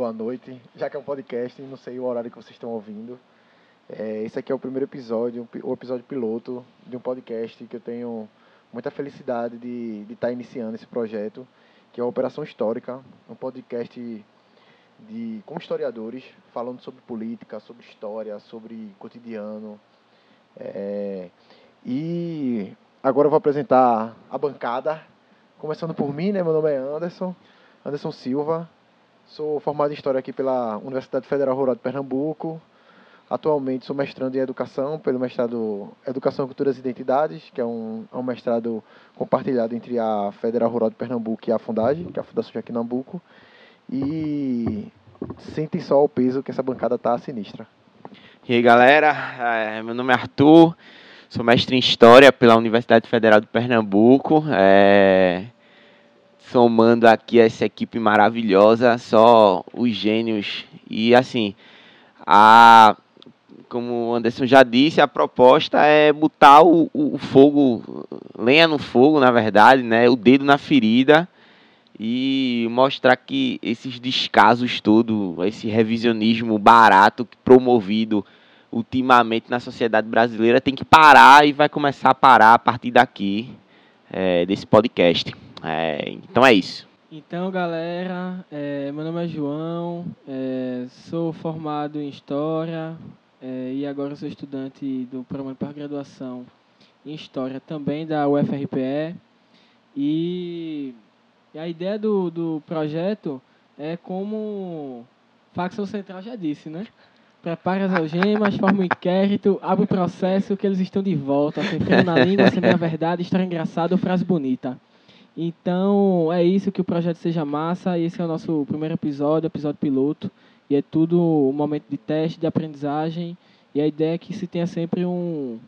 boa noite. Já que é um podcast, não sei o horário que vocês estão ouvindo. É, esse aqui é o primeiro episódio, o episódio piloto de um podcast que eu tenho muita felicidade de estar tá iniciando esse projeto, que é a Operação Histórica, um podcast de, com historiadores, falando sobre política, sobre história, sobre cotidiano. É, e agora eu vou apresentar a bancada, começando por mim, né? Meu nome é Anderson, Anderson Silva. Sou formado em História aqui pela Universidade Federal Rural de Pernambuco. Atualmente sou mestrando em Educação pelo mestrado Educação, Culturas e Identidades, que é um, é um mestrado compartilhado entre a Federal Rural de Pernambuco e a Fundagem, que é a Fundação Joaquim Nambuco. E sentem só o peso que essa bancada tá sinistra. E aí, galera, é, meu nome é Arthur, sou mestre em História pela Universidade Federal de Pernambuco. É somando aqui essa equipe maravilhosa, só os gênios. E assim, a, como o Anderson já disse, a proposta é botar o, o fogo, lenha no fogo, na verdade, né, o dedo na ferida e mostrar que esses descasos todos, esse revisionismo barato promovido ultimamente na sociedade brasileira tem que parar e vai começar a parar a partir daqui, é, desse podcast. É, então é isso. Então, galera, é, meu nome é João, é, sou formado em História é, e agora sou estudante do programa de pós-graduação em História também da UFRPE. E, a ideia do, do projeto é como Facção Central já disse, né? Prepare as algemas, forma um inquérito, abre o processo que eles estão de volta, sem na língua, sem a verdade, história engraçada ou frase bonita. Então, é isso que o projeto seja massa. Esse é o nosso primeiro episódio, episódio piloto. E é tudo um momento de teste, de aprendizagem. E a ideia é que se tenha sempre um,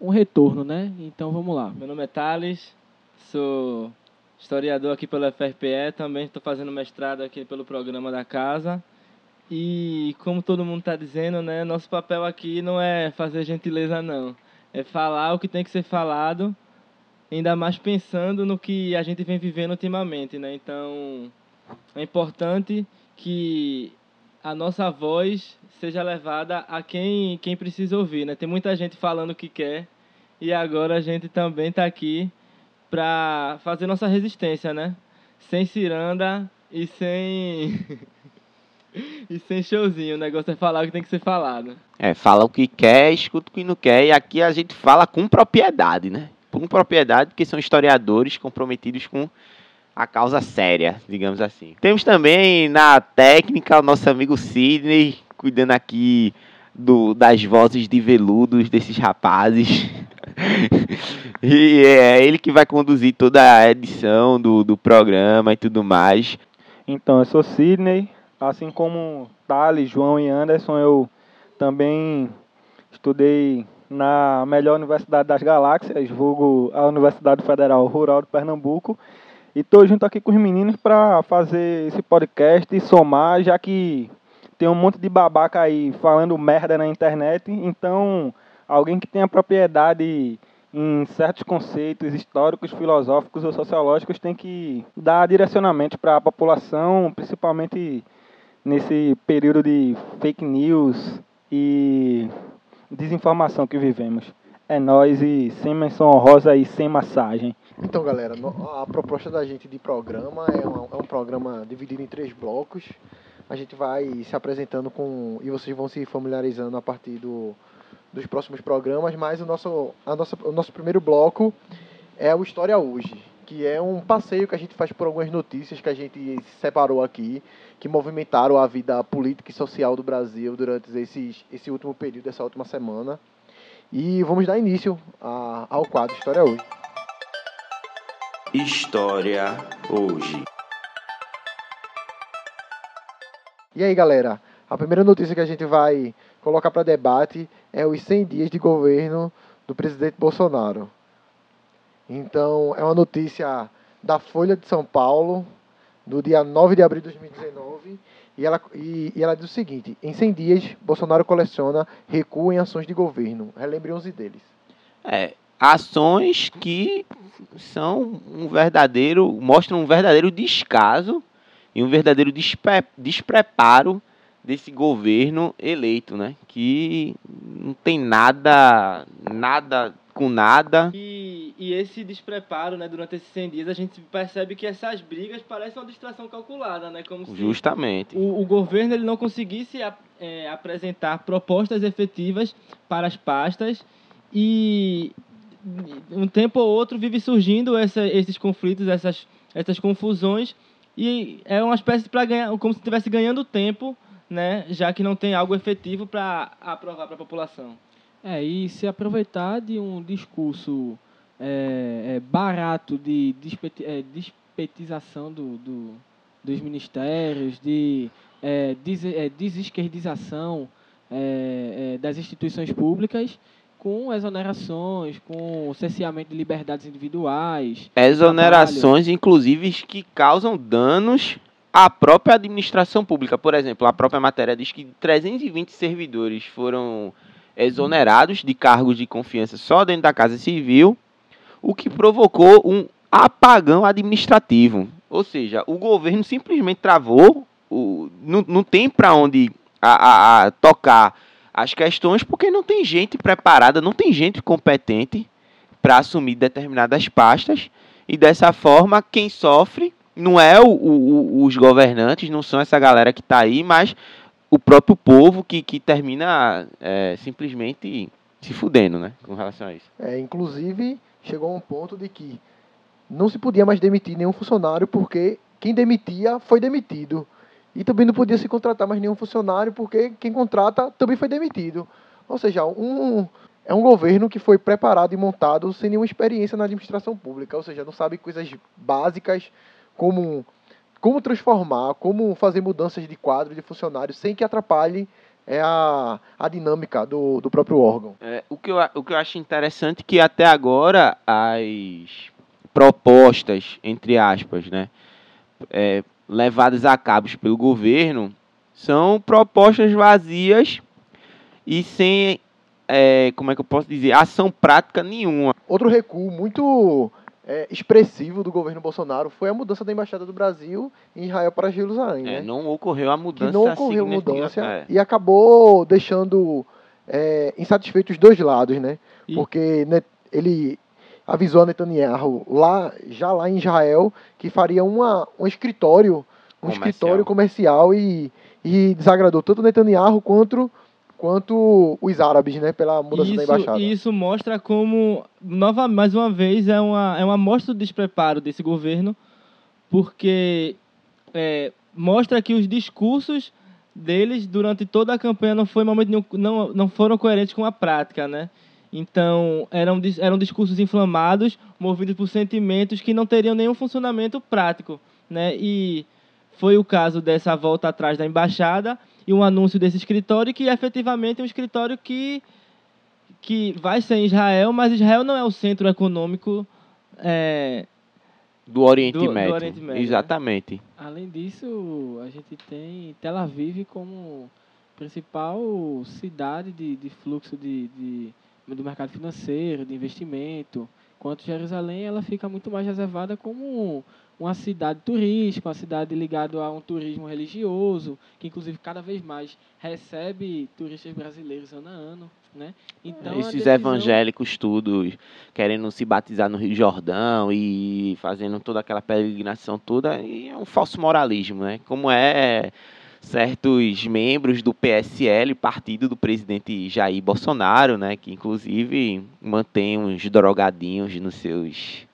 um retorno, né? Então, vamos lá. Meu nome é Thales, sou historiador aqui pela FRPE. Também estou fazendo mestrado aqui pelo programa da casa. E como todo mundo está dizendo, né? Nosso papel aqui não é fazer gentileza, não. É falar o que tem que ser falado ainda mais pensando no que a gente vem vivendo ultimamente, né? Então, é importante que a nossa voz seja levada a quem, quem precisa ouvir, né? Tem muita gente falando o que quer e agora a gente também está aqui para fazer nossa resistência, né? Sem ciranda e sem e sem showzinho. O negócio é falar o que tem que ser falado. É, fala o que quer, escuta o que não quer e aqui a gente fala com propriedade, né? Com propriedade, porque são historiadores comprometidos com a causa séria, digamos assim. Temos também na técnica o nosso amigo Sidney, cuidando aqui do, das vozes de veludos desses rapazes. e é ele que vai conduzir toda a edição do, do programa e tudo mais. Então, eu sou Sidney, assim como Thales, João e Anderson, eu também estudei na melhor universidade das galáxias, vulgo a Universidade Federal Rural de Pernambuco. E estou junto aqui com os meninos para fazer esse podcast e somar, já que tem um monte de babaca aí falando merda na internet. Então, alguém que tenha propriedade em certos conceitos históricos, filosóficos ou sociológicos tem que dar direcionamento para a população, principalmente nesse período de fake news e desinformação que vivemos. É nós e sem menção honrosa e sem massagem. Então, galera, a proposta da gente de programa é um, é um programa dividido em três blocos. A gente vai se apresentando com. e vocês vão se familiarizando a partir do, dos próximos programas, mas o nosso, a nossa, o nosso primeiro bloco é o História Hoje, que é um passeio que a gente faz por algumas notícias que a gente separou aqui que movimentaram a vida política e social do Brasil durante esses, esse último período, essa última semana. E vamos dar início a, ao quadro História Hoje. História Hoje. E aí, galera? A primeira notícia que a gente vai colocar para debate é os 100 dias de governo do presidente Bolsonaro. Então, é uma notícia da Folha de São Paulo, do dia 9 de abril de 2019, e ela, e, e ela diz o seguinte: em 100 dias, Bolsonaro coleciona recuo em ações de governo. Relembre 11 deles. É, ações que são um verdadeiro, mostram um verdadeiro descaso e um verdadeiro despe despreparo desse governo eleito, né? Que não tem nada, nada com nada. E, e esse despreparo, né, durante esses 100 dias, a gente percebe que essas brigas parecem uma distração calculada, né? Como se Justamente. o, o governo ele não conseguisse a- é, apresentar propostas efetivas para as pastas e um tempo ou outro vive surgindo essa, esses conflitos, essas, essas confusões e é uma espécie para ganhar, como se estivesse ganhando tempo, né? Já que não tem algo efetivo para aprovar para a população. É, e se aproveitar de um discurso é, é, barato de despeti- é, despetização do, do- dos ministérios, de é, des, é, desesquerdização é, é, das instituições públicas, com exonerações, com cerceamento de liberdades individuais. Exonerações, inclusive, que causam danos à própria administração pública. Por exemplo, a própria matéria diz que 320 servidores foram exonerados de cargos de confiança só dentro da Casa Civil, o que provocou um apagão administrativo. Ou seja, o governo simplesmente travou, o, não, não tem para onde a- a- a tocar as questões, porque não tem gente preparada, não tem gente competente para assumir determinadas pastas e dessa forma quem sofre não é o, o- os governantes, não são essa galera que está aí, mas o próprio povo que, que termina é, simplesmente se fudendo, né, com relação a isso. É, inclusive, chegou a um ponto de que não se podia mais demitir nenhum funcionário porque quem demitia foi demitido. E também não podia se contratar mais nenhum funcionário porque quem contrata também foi demitido. Ou seja, um, é um governo que foi preparado e montado sem nenhuma experiência na administração pública. Ou seja, não sabe coisas básicas como como transformar, como fazer mudanças de quadro de funcionários sem que atrapalhe é, a, a dinâmica do, do próprio órgão. É, o, que eu, o que eu acho interessante é que até agora as propostas, entre aspas, né, é, levadas a cabo pelo governo são propostas vazias e sem, é, como é que eu posso dizer, ação prática nenhuma. Outro recuo muito é, expressivo do governo Bolsonaro foi a mudança da embaixada do Brasil em Israel para Jerusalém, É, né? não ocorreu a que mudança não ocorreu mudança É. e acabou deixando é, insatisfeitos os dois lados, né? E- Porque né, ele avisou a Netanyahu lá, já lá em Israel que faria uma, um escritório, um Comercial. escritório comercial e, e desagradou tanto Netanyahu quanto quanto os árabes, né? Pela mudança E da isso, embaixada. isso mostra como, nova, mais uma vez, é uma, é uma amostra do despreparo desse governo, porque é, mostra que os discursos deles durante toda a campanha não, foi momento nenhum, não, não foram coerentes com a prática, né? Então, eram, eram discursos inflamados, movidos por sentimentos que não teriam nenhum funcionamento prático, né? E foi o caso dessa volta atrás da embaixada e um anúncio desse escritório que efetivamente é um escritório que que vai ser em Israel, mas Israel não é o centro econômico é, Do Oriente Do- do Médio. Oriente Médio, né? Exatamente. Além disso, a gente tem Tel Aviv como principal cidade de, de fluxo de, de- do mercado financeiro, de investimento, enquanto Jerusalém ela fica muito mais reservada como uma cidade turística, uma cidade ligada a um turismo religioso, que inclusive cada vez mais recebe turistas brasileiros ano a ano, né? Então, Esses decisão- evangélicos todos querendo se batizar no Rio Jordão e fazendo toda aquela peregrinação toda, e é um falso moralismo, né? Como é certos membros do PSL, partido do presidente Jair Bolsonaro, né? Que inclusive mantém uns drogadinhos nos seus.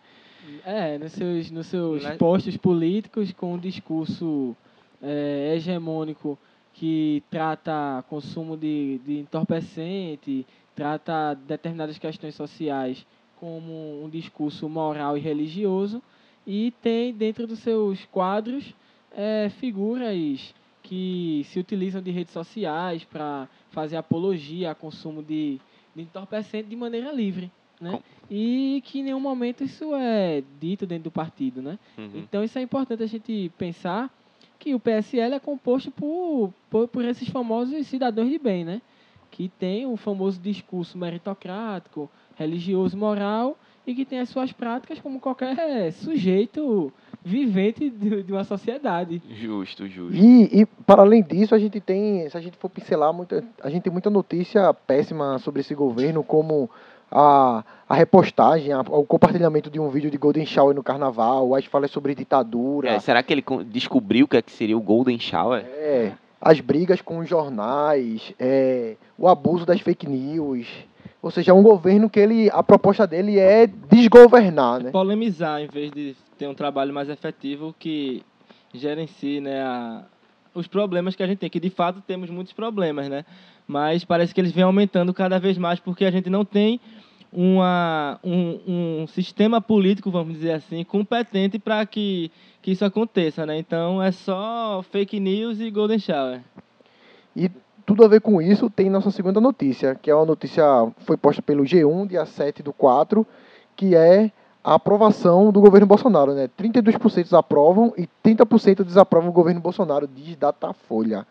É, nos seus, nos seus Mas- postos políticos com um discurso é, hegemônico que trata consumo de, de entorpecente, trata determinadas questões sociais como um discurso moral e religioso e tem dentro dos seus quadros é, figuras que se utilizam de redes sociais para fazer apologia ao consumo de, de entorpecente de maneira livre, né? Com- E que em nenhum momento isso é dito dentro do partido, né? Uhum. Então isso é importante a gente pensar que o PSL é composto por, por, por esses famosos cidadãos de bem, né? Que tem o famoso discurso meritocrático, religioso, moral e que tem as suas práticas como qualquer sujeito vivente de, de uma sociedade. Justo, justo. E, e, para além disso, a gente tem, se a gente for pincelar, muita, a gente tem muita notícia péssima sobre esse governo, como a, a repostagem, a, o compartilhamento de um vídeo de Golden Shower no carnaval, as falas sobre ditadura. É, será que ele descobriu o que, é que seria o Golden Shower? É, as brigas com os jornais, é, o abuso das fake news. Ou seja, é um governo que ele, a proposta dele é desgovernar, né? Polemizar em vez de ter um trabalho mais efetivo que gerencie né, a, os problemas que a gente tem, que de fato temos muitos problemas, né? Mas parece que eles vêm aumentando cada vez mais porque a gente não tem uma, um, um sistema político, vamos dizer assim, competente para que, que isso aconteça, né? Então é só fake news e golden shower. E tudo a ver com isso tem nossa segunda notícia, que é uma notícia foi posta pelo G1, dia 7 do 4, que é a aprovação do governo Bolsonaro, né? 32% aprovam e 30% desaprovam o governo Bolsonaro, diz Datafolha.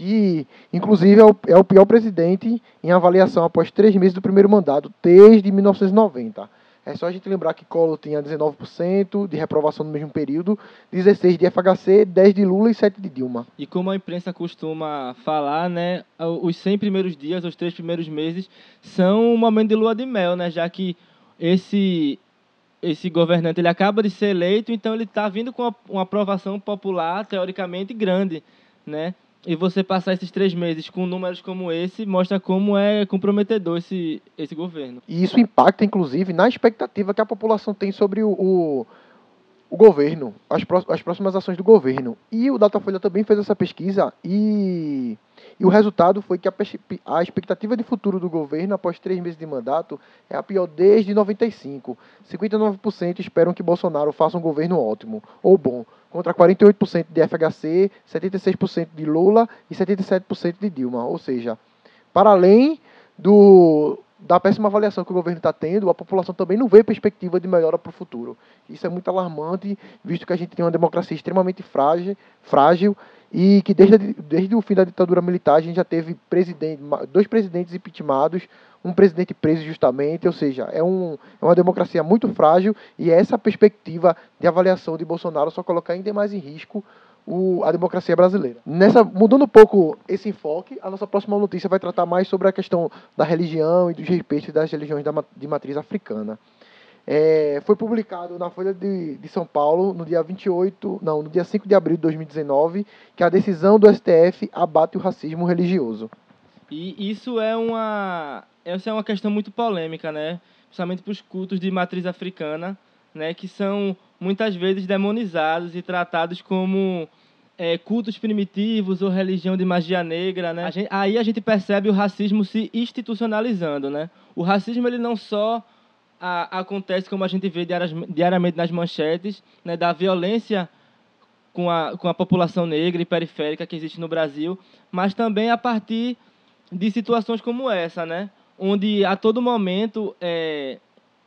Que, inclusive, é o, é o pior presidente em avaliação após três meses do primeiro mandato, desde 1990. É só a gente lembrar que Collor tinha 19% de reprovação no mesmo período, 16% de FHC, 10% de Lula e 7% de Dilma. E como a imprensa costuma falar, né, os 100 primeiros dias, os três primeiros meses, são um momento de lua de mel, né, já que esse, esse governante ele acaba de ser eleito, então ele está vindo com uma aprovação popular, teoricamente, grande. Né? E você passar esses três meses com números como esse mostra como é comprometedor esse, esse governo. E isso impacta, inclusive, na expectativa que a população tem sobre o, o, o governo, as, pró as próximas ações do governo. E o Datafolha também fez essa pesquisa e, e o resultado foi que a, expectativa de futuro do governo após três meses de mandato é a pior desde 95. 59% esperam que Bolsonaro faça um governo ótimo ou bom contra 48% de FHC, 76% de Lula e 77% de Dilma. Ou seja, para além do, da péssima avaliação que o governo está tendo, a população também não vê perspectiva de melhora para o futuro. Isso é muito alarmante, visto que a gente tem uma democracia extremamente frágil, frágil e que desde, desde o fim da ditadura militar a gente já teve presidente, dois presidentes impeachmentados, um presidente preso justamente, ou seja, é, um, é uma democracia muito frágil e essa perspectiva de avaliação de Bolsonaro só coloca ainda mais em risco o, a democracia brasileira. Nessa, mudando um pouco esse enfoque, a nossa próxima notícia vai tratar mais sobre a questão da religião e dos respeitos das religiões da, de matriz africana. É, foi publicado na Folha de, de, São Paulo no dia 28, não, no dia 5 de abril de 2019, que a decisão do STF abate o racismo religioso. E isso é uma, essa é uma questão muito polêmica, né? Principalmente para os cultos de matriz africana, né? Que são muitas vezes demonizados e tratados como é, cultos primitivos ou religião de magia negra, né? A gente, aí a gente percebe o racismo se institucionalizando, né? O racismo ele não só a, acontece como a gente vê diariamente nas manchetes, né? Da violência com a, com a população negra e periférica que existe no Brasil, mas também a partir de situações como essa, né? Onde a todo momento é,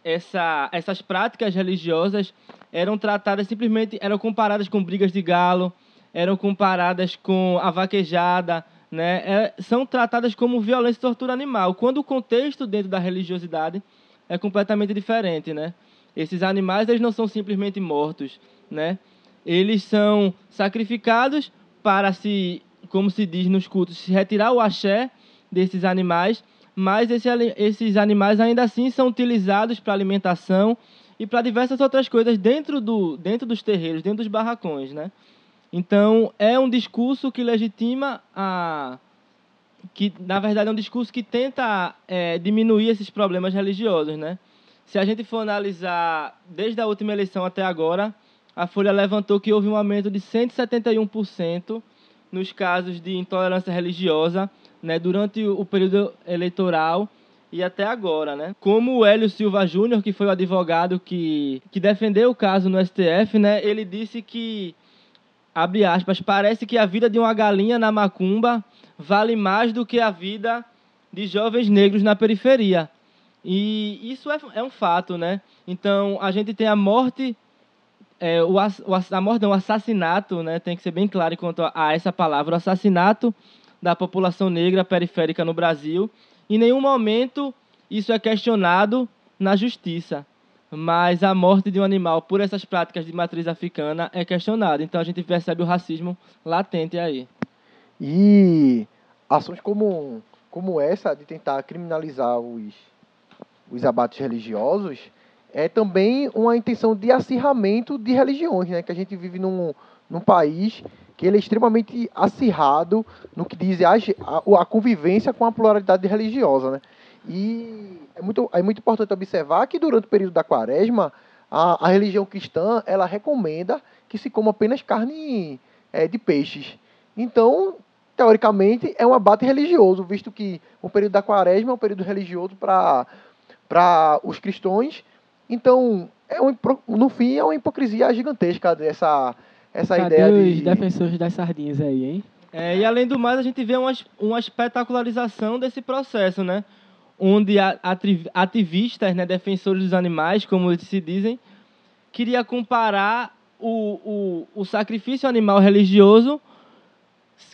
essa, essas práticas religiosas eram tratadas simplesmente, eram comparadas com brigas de galo, eram comparadas com a vaquejada, né? É, são tratadas como violência e tortura animal, quando o contexto dentro da religiosidade é completamente diferente, né? Esses animais eles não são simplesmente mortos, né? Eles são sacrificados para se, como se diz nos cultos, se retirar o axé desses animais, mas esse, esses animais ainda assim são utilizados para alimentação e para diversas outras coisas dentro, do, dentro dos terreiros, dentro dos barracões, né? Então, é um discurso que legitima a... que, na verdade, é um discurso que tenta é, diminuir esses problemas religiosos, né? Se a gente for analisar desde a última eleição até agora, a Folha levantou que houve um aumento de 171% nos casos de intolerância religiosa né, durante o período eleitoral e até agora, né? Como o Hélio Silva Júnior, que foi o advogado que, que defendeu o caso no STF, né, ele disse que, abre aspas, parece que a vida de uma galinha na macumba vale mais do que a vida de jovens negros na periferia. E isso é, é um fato, né? Então, a gente tem a morte, é, o, a morte, não, o assassinato, né? Tem que ser bem claro quanto a, a essa palavra, o assassinato da população negra periférica no Brasil. Em nenhum momento isso é questionado na justiça. mas a morte de um animal por essas práticas de matriz africana é questionada. Então a gente percebe o racismo latente aí. E ações como, como essa de tentar criminalizar os, os abates religiosos é também uma intenção de acirramento de religiões, né? Que a gente vive num, num país que ele é extremamente acirrado no que diz a, a, a convivência com a pluralidade religiosa, né? E é muito, é muito importante observar que durante o período da quaresma, a, a religião cristã, ela recomenda que se coma apenas carne é, de peixes. Então, teoricamente, é um abate religioso, visto que o período da quaresma é um período religioso para os cristãos. Então, é um, no fim, é uma hipocrisia gigantesca dessa essa Cadê ideia os de... defensores das sardinhas aí, hein? É, e além do mais, a gente vê uma, uma espetacularização desse processo, né? Onde ativistas, né, defensores dos animais, como eles se dizem, queria comparar o, o, o sacrifício animal religioso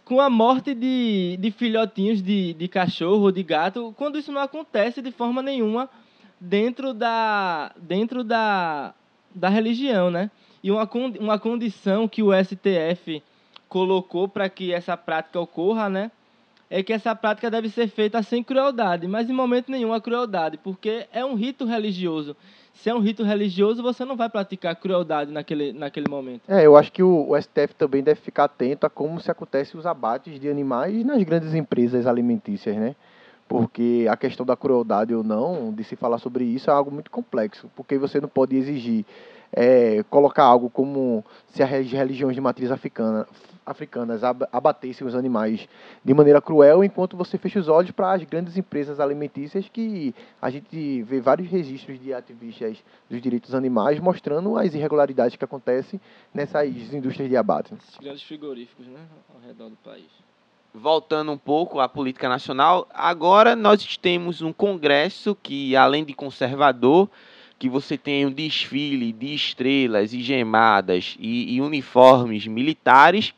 com a morte de, de filhotinhos de, de cachorro, de gato, quando isso não acontece de forma nenhuma dentro da, dentro da, da religião, né? E uma, uma condição que o STF colocou para que essa prática ocorra, né? É que essa prática deve ser feita sem crueldade, mas em momento nenhum a crueldade, porque é um rito religioso. Se é um rito religioso, você não vai praticar crueldade naquele, naquele momento. É, eu acho que o, o STF também deve ficar atento a como se acontecem os abates de animais nas grandes empresas alimentícias, né? Porque a questão da crueldade ou não, de se falar sobre isso, é algo muito complexo, porque você não pode exigir é, colocar algo como se as religiões de matriz africana, africanas abatessem os animais de maneira cruel, enquanto você fecha os olhos para as grandes empresas alimentícias que a gente vê vários registros de ativistas dos direitos animais mostrando as irregularidades que acontecem nessas indústrias de abate. Esses grandes frigoríficos né, ao redor do país. Voltando um pouco à política nacional, agora nós temos um Congresso que, além de conservador, que você tem um desfile de estrelas e gemadas e, e uniformes militares,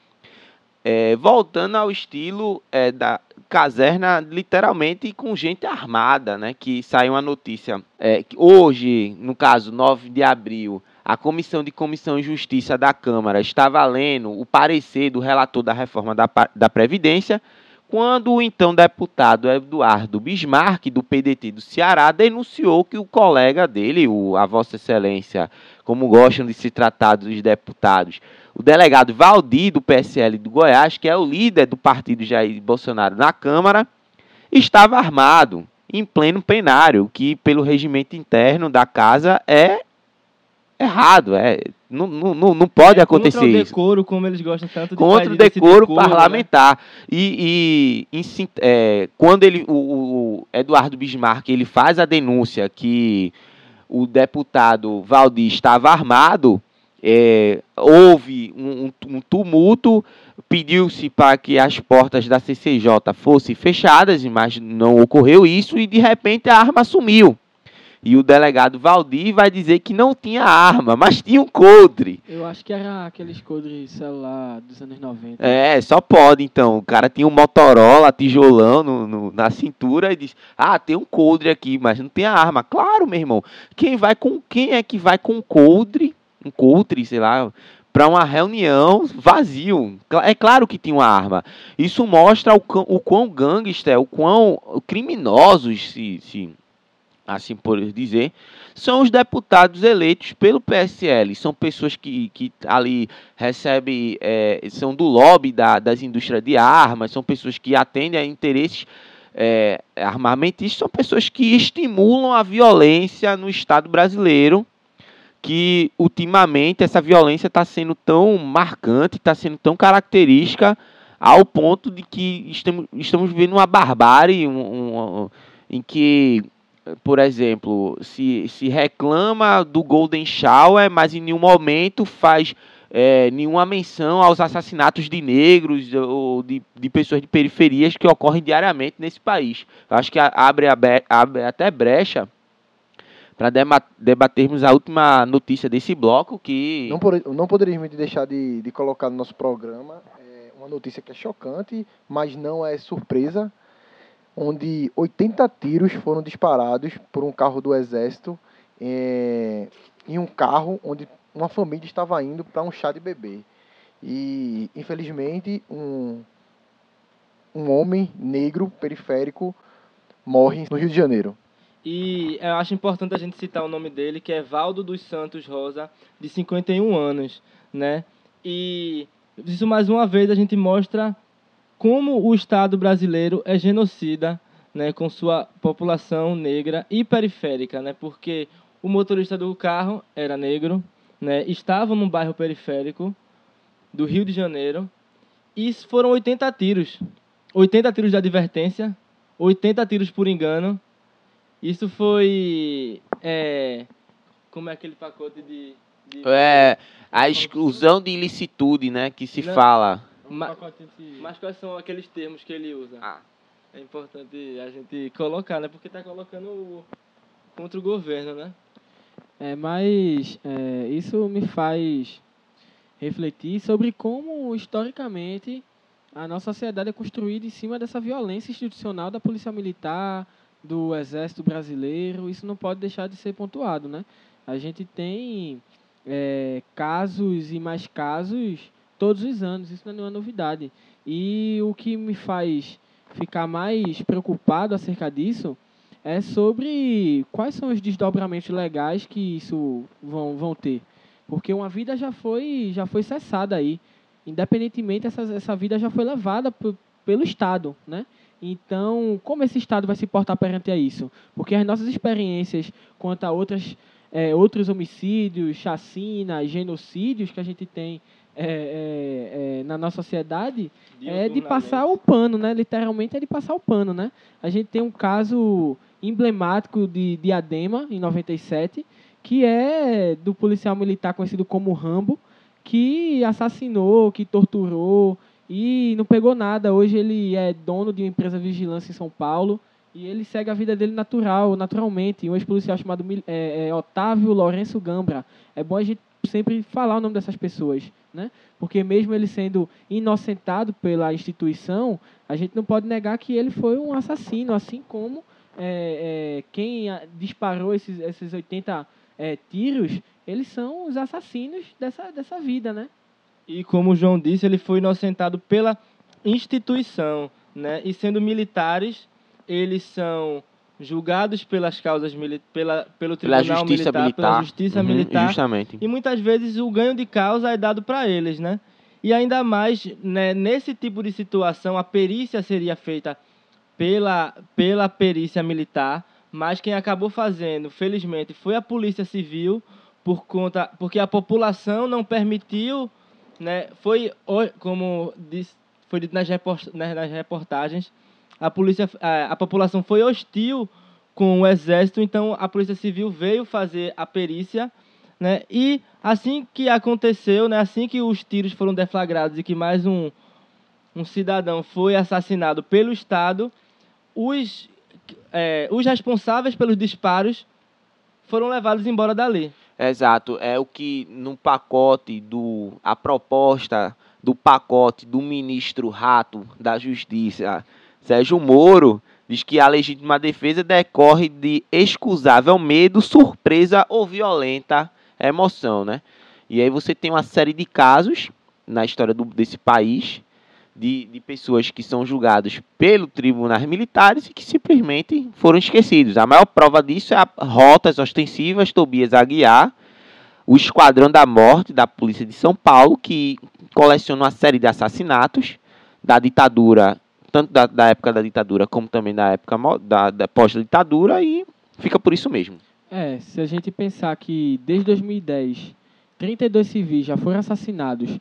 é, voltando ao estilo é, da caserna, literalmente com gente armada, né? Que saiu uma notícia é, que hoje, no caso 9 de abril, a Comissão de Comissão e Justiça da Câmara estava lendo o parecer do relator da reforma da, da Previdência quando o então deputado Eduardo Bismarck, do PDT do Ceará, denunciou que o colega dele, o, a Vossa Excelência, como gostam de se tratar dos deputados, o delegado Valdir, do PSL do Goiás, que é o líder do partido Jair Bolsonaro na Câmara, estava armado, em pleno plenário, que pelo regimento interno da casa é errado, é não, não, não pode é acontecer contra o decoro, como eles gostam tanto de Contra o decoro, decoro parlamentar. Né? E, e em, é, quando ele, o, o, Eduardo Bismarck ele faz a denúncia que o deputado Valdir estava armado, é, houve um, um tumulto, pediu-se para que as portas da CCJ fossem fechadas, mas não ocorreu isso, e de repente a arma sumiu. E o delegado Valdir vai dizer que não tinha arma, mas tinha um coldre. Eu acho que era aqueles coldres celular dos anos 90. É, só pode então. O cara tinha um Motorola, tijolão no, no, na cintura e diz: Ah, tem um coldre aqui, mas não tem arma. Claro, meu irmão. Quem vai com quem é que vai com coldre? Um coldre, sei lá, para uma reunião vazio. É claro que tinha uma arma. Isso mostra o, o quão gangster, o quão criminosos se, se assim por dizer, são os deputados eleitos pelo PSL. São pessoas que, que ali recebem, é, são do lobby da, das indústrias de armas, são pessoas que atendem a interesses é, armamentistas, são pessoas que estimulam a violência no Estado brasileiro, que ultimamente essa violência está sendo tão marcante, está sendo tão característica, ao ponto de que estamos, estamos vivendo uma barbárie um, um, um, em que por exemplo, se, se reclama do Golden Shower, mas em nenhum momento faz é, nenhuma menção aos assassinatos de negros ou de, de pessoas de periferias que ocorrem diariamente nesse país. Eu acho que abre, abre até brecha para debatermos a última notícia desse bloco que... Não, não poderíamos deixar de, de colocar no nosso programa é, uma notícia que é chocante, mas não é surpresa, onde 80 tiros foram disparados por um carro do exército é, em um carro onde uma família estava indo para um chá de bebê. E, infelizmente, um, um homem negro periférico morre no Rio de Janeiro. E eu acho importante a gente citar o nome dele, que é Valdo dos Santos Rosa, de 51 anos, né? E isso mais uma vez a gente mostra como o Estado brasileiro é genocida, né, com sua população negra e periférica, né? Porque o motorista do carro era negro, né? Estava num bairro periférico do Rio de Janeiro e foram 80 tiros. 80 tiros de advertência, 80 tiros por engano. Isso foi. É, como é aquele pacote de. de É a exclusão de ilicitude, né? Que se Não. fala. Ma- Mas quais são aqueles termos que ele usa? Ah. É importante a gente colocar, né? Porque tá colocando o- contra o governo, né? É, mas é, isso me faz refletir sobre como, historicamente, a nossa sociedade é construída em cima dessa violência institucional da polícia militar, do exército brasileiro. Isso não pode deixar de ser pontuado, né? A gente tem é, casos e mais casos todos os anos, isso não é nenhuma novidade. E o que me faz ficar mais preocupado acerca disso é sobre quais são os desdobramentos legais que isso vão, vão ter. Porque uma vida já foi, já foi cessada aí. Independentemente, essa, essa vida já foi levada pelo Estado, né? Então, como esse Estado vai se portar perante a isso? Porque as nossas experiências quanto a outras, eh, outros homicídios, chacinas, genocídios que a gente tem eh, eh, eh, na nossa sociedade é de passar o pano, né? Literalmente é de passar o pano, né? A gente tem um caso emblemático de Diadema, em 97, que é do policial militar conhecido como Rambo, que assassinou, que torturou e não pegou nada. Hoje ele é dono de uma empresa de vigilância em São Paulo e ele segue a vida dele natural, naturalmente. Um ex-policial chamado é, é, Otávio Lourenço Gambra. É bom a gente sempre falar o nome dessas pessoas, né? Porque mesmo ele sendo inocentado pela instituição, a gente não pode negar que ele foi um assassino, assim como é, é, quem disparou esses, esses 80 é, tiros, eles são os assassinos dessa, dessa vida, né? E como o João disse, ele foi inocentado pela instituição, né? E sendo militares, eles são julgados pelas causas pela pelo Pela tribunal justiça militar, militar. pela justiça Uhum, militar, Justamente. e muitas vezes o ganho de causa é dado para eles, né? E ainda mais, né, nesse tipo de situação, a perícia seria feita pela, pela perícia militar, mas quem acabou fazendo, felizmente, foi a Polícia Civil, por conta, porque a população não permitiu, né, foi, como diz, foi dito nas, report, nas reportagens, a, polícia, a, a população foi hostil com o exército, então a Polícia Civil veio fazer a perícia, né, e assim que aconteceu, né, assim que os tiros foram deflagrados e que mais um, um cidadão foi assassinado pelo Estado, os, é, os responsáveis pelos disparos foram levados embora dali. Exato, é o que no pacote do a proposta do pacote do ministro Rato da Justiça, Sérgio Moro, diz que a legítima defesa decorre de excusável medo, surpresa ou violenta emoção, né? E aí você tem uma série de casos na história do, desse país de, de pessoas que são julgadas pelo tribunais militares e que simplesmente foram esquecidos. A maior prova disso é a Rotas Ostensivas Tobias Aguiar, o Esquadrão da Morte da Polícia de São Paulo, que coleciona uma série de assassinatos da ditadura, tanto da, da época da ditadura como também da época da, da pós-ditadura, e fica por isso mesmo. É, se a gente pensar que desde 2010, 32 civis já foram assassinados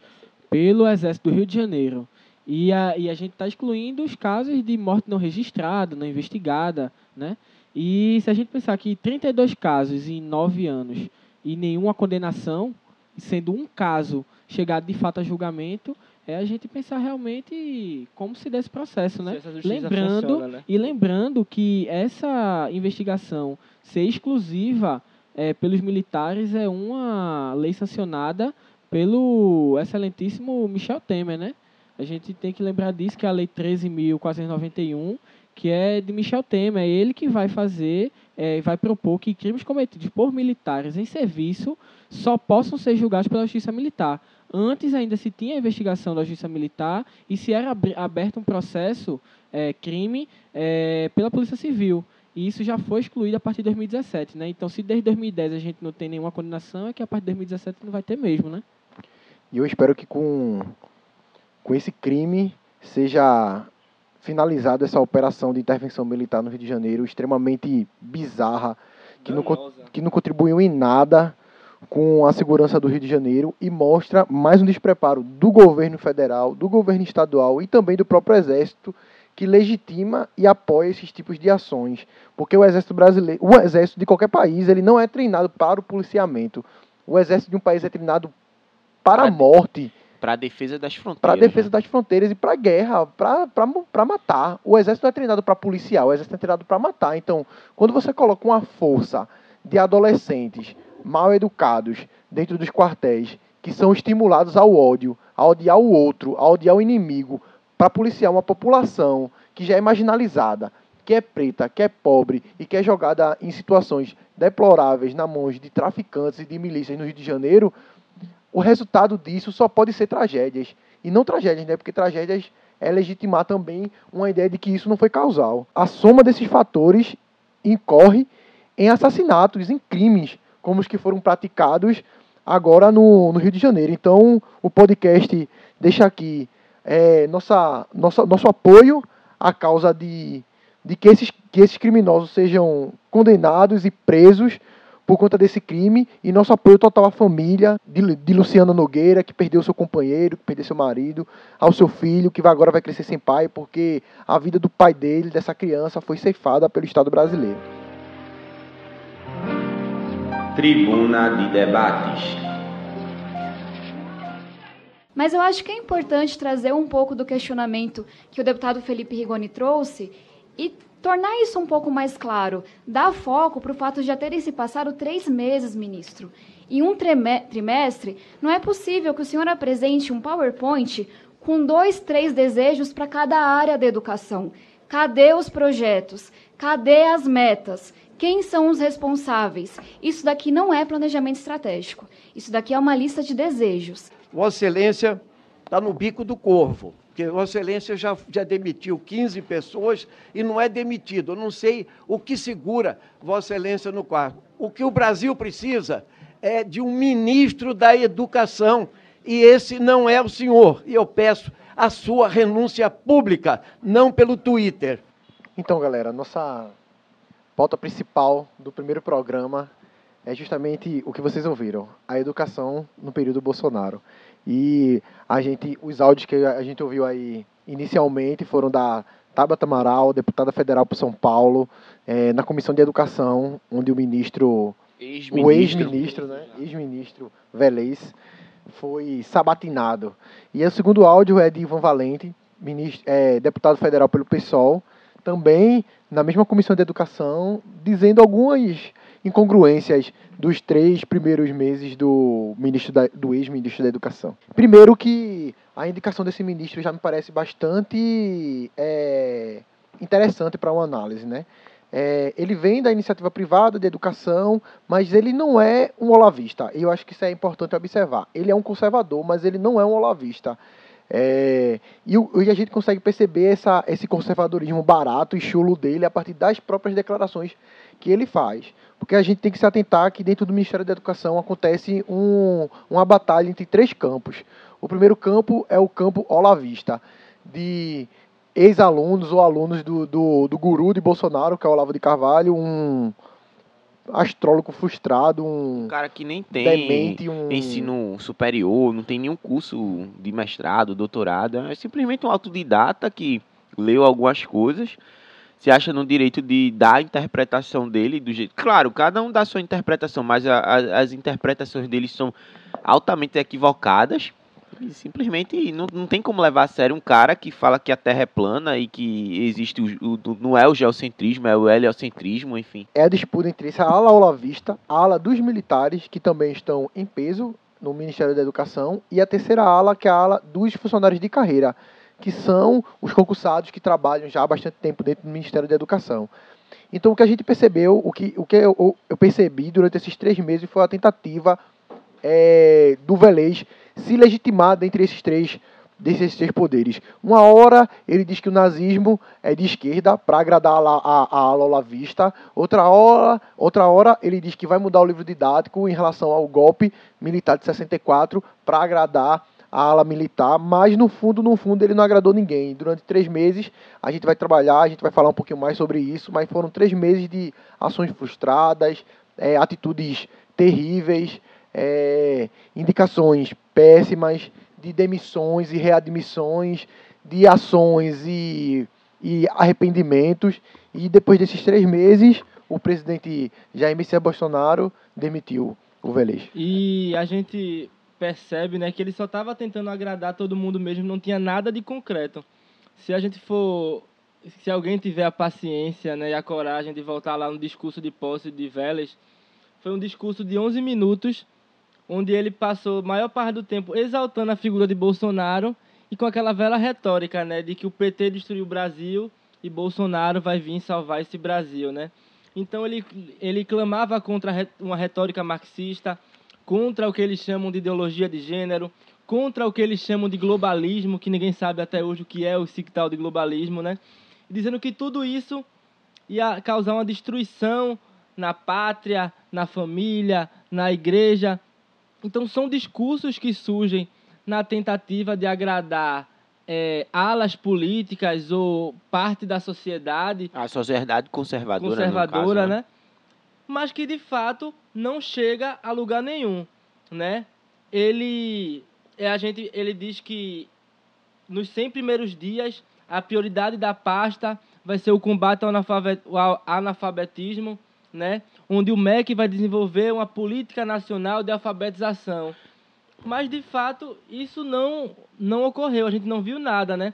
pelo Exército do Rio de Janeiro e a, e a gente está excluindo os casos de morte não registrada, não investigada, né? E se a gente pensar que 32 casos em 9 anos e nenhuma condenação, sendo um caso chegado de fato a julgamento, é a gente pensar realmente como se desse processo, né? Lembrando funciona, né? e lembrando que essa investigação ser exclusiva eh, pelos militares é uma lei sancionada pelo excelentíssimo Michel Temer, né? A gente tem que lembrar disso, que é a Lei 13.491, que é de Michel Temer. É ele que vai fazer, é, vai propor que crimes cometidos por militares em serviço só possam ser julgados pela justiça militar. Antes ainda se tinha a investigação da justiça militar e se era aberto um processo é, crime é, pela Polícia Civil. E isso já foi excluído a partir de 2017, né? Então, se desde 2010 a gente não tem nenhuma condenação, é que a partir de 2017 não vai ter mesmo, né? E eu espero que com, com esse crime seja finalizada essa operação de intervenção militar no Rio de Janeiro, extremamente bizarra, que não, que não contribuiu em nada com a segurança do Rio de Janeiro e mostra mais um despreparo do governo federal, do governo estadual e também do próprio Exército que legitima e apoia esses tipos de ações, porque o exército brasileiro, o exército de qualquer país, ele não é treinado para o policiamento. O exército de um país é treinado para a morte, para a defesa das fronteiras. Para a defesa né? das fronteiras e para a guerra, para matar. O exército não é treinado para policial, o exército é treinado para matar. Então, quando você coloca uma força de adolescentes mal educados dentro dos quartéis, que são estimulados ao ódio, a odiar o outro, a odiar o inimigo, para policiar uma população que já é marginalizada, que é preta, que é pobre e que é jogada em situações deploráveis na mão de traficantes e de milícias no Rio de Janeiro, o resultado disso só pode ser tragédias. E não tragédias, né? Porque tragédias é legitimar também uma ideia de que isso não foi causal. A soma desses fatores incorre em assassinatos, em crimes, como os que foram praticados agora no, no Rio de Janeiro. Então, o podcast deixa aqui é, nossa, nossa, nosso apoio à causa de, de que, esses, que esses criminosos sejam condenados e presos por conta desse crime e nosso apoio total à família de, de Luciana Nogueira, que perdeu seu companheiro, que perdeu seu marido, ao seu filho, que agora vai crescer sem pai, porque a vida do pai dele, dessa criança, foi ceifada pelo Estado brasileiro. Tribuna de Debates. Mas eu acho que é importante trazer um pouco do questionamento que o deputado Felipe Rigoni trouxe e tornar isso um pouco mais claro. Dar foco para o fato de já terem se passado três meses, ministro. Em um trimestre, não é possível que o senhor apresente um PowerPoint com dois, três desejos para cada área da educação. Cadê os projetos? Cadê as metas? Quem são os responsáveis? Isso daqui não é planejamento estratégico. Isso daqui é uma lista de desejos. Vossa Excelência está no bico do corvo, porque Vossa Excelência já, já demitiu 15 pessoas e não é demitido. Eu não sei o que segura Vossa Excelência no quarto. O que o Brasil precisa é de um ministro da educação, e esse não é o senhor. E eu peço a sua renúncia pública, não pelo Twitter. Então, galera, nossa pauta principal do primeiro programa é justamente o que vocês ouviram, a educação no período Bolsonaro. E a gente, os áudios que a gente ouviu aí inicialmente foram da Tabata Amaral, deputada federal por São Paulo, é, na comissão de educação, onde o ministro, ex o ex-ministro, né, ex-ministro Velez, foi sabatinado. E o segundo áudio é de Ivan Valente, ministro, é, deputado federal pelo PSOL, também na mesma comissão de educação, dizendo algumas incongruências dos três primeiros meses do ministro da, do ex-ministro da Educação. Primeiro que a indicação desse ministro já me parece bastante é, interessante para uma análise, né? É, ele vem da iniciativa privada de educação, mas ele não é um olavista. E eu acho que isso é importante observar. Ele é um conservador, mas ele não é um olavista. É, e, e, a gente consegue perceber essa, esse conservadorismo barato e chulo dele a partir das próprias declarações que ele faz. Porque a gente tem que se atentar que dentro do Ministério da Educação acontece um, uma batalha entre três campos. O primeiro campo é o campo olavista, de ex-alunos ou alunos do, do, do guru de Bolsonaro, que é o Olavo de Carvalho, um astrólogo frustrado, um, um cara que nem tem demente, um... ensino superior, não tem nenhum curso de mestrado, doutorado, é simplesmente um autodidata que leu algumas coisas se acha no direito de dar a interpretação dele do jeito. Claro, cada um dá a sua interpretação, mas a, a, as interpretações dele são altamente equivocadas. Simplesmente não, não tem como levar a sério um cara que fala que a Terra é plana e que existe o, o não é o geocentrismo, é o heliocentrismo, enfim. É a disputa entre essa ala olavista, a ala dos militares, que também estão em peso no Ministério da Educação, e a terceira ala, que é a ala dos funcionários de carreira, que são os concursados que trabalham já há bastante tempo dentro do Ministério da Educação. Então, o que a gente percebeu, o que, o que eu, eu percebi durante esses três meses foi a tentativa é, do Velez se legitimar dentre esses três desses três poderes. Uma hora ele diz que o nazismo é de esquerda para agradar a, a, a ala olavista. Outra hora, outra hora ele diz que vai mudar o livro didático em relação ao golpe militar de 64 para agradar a ala militar, mas no fundo, no fundo, ele não agradou ninguém. Durante três meses a gente vai trabalhar, a gente vai falar um pouquinho mais sobre isso, mas foram três meses de ações frustradas, é, atitudes terríveis, é, indicações péssimas de demissões e readmissões, de ações e, e arrependimentos. E depois desses três meses, o presidente Jair Messias Bolsonaro demitiu o Velez. E a gente percebe né, que ele só estava tentando agradar todo mundo mesmo, não tinha nada de concreto. Se a gente for. Se alguém tiver a paciência né, e a coragem de voltar lá no discurso de posse de Vélez, foi um discurso de 11 minutos onde ele passou a maior parte do tempo exaltando a figura de Bolsonaro e com aquela velha retórica, né, de que o PT destruiu o Brasil e Bolsonaro vai vir salvar esse Brasil, né? Então ele ele clamava contra uma retórica marxista, contra o que eles chamam de ideologia de gênero, contra o que eles chamam de globalismo, que ninguém sabe até hoje o que é o tal de globalismo, né? Dizendo que tudo isso ia causar uma destruição na pátria, na família, na igreja, então, são discursos que surgem na tentativa de agradar é, alas políticas ou parte da sociedade. A sociedade conservadora. Conservadora, caso, né? né? Mas que de fato não chega a lugar nenhum, né? Ele, é, a gente, ele diz que nos 100 primeiros dias a prioridade da pasta vai ser o combate ao analfabetismo, né? Onde o MEC vai desenvolver uma política nacional de alfabetização. Mas, de fato, isso não, não ocorreu, a gente não viu nada. Né?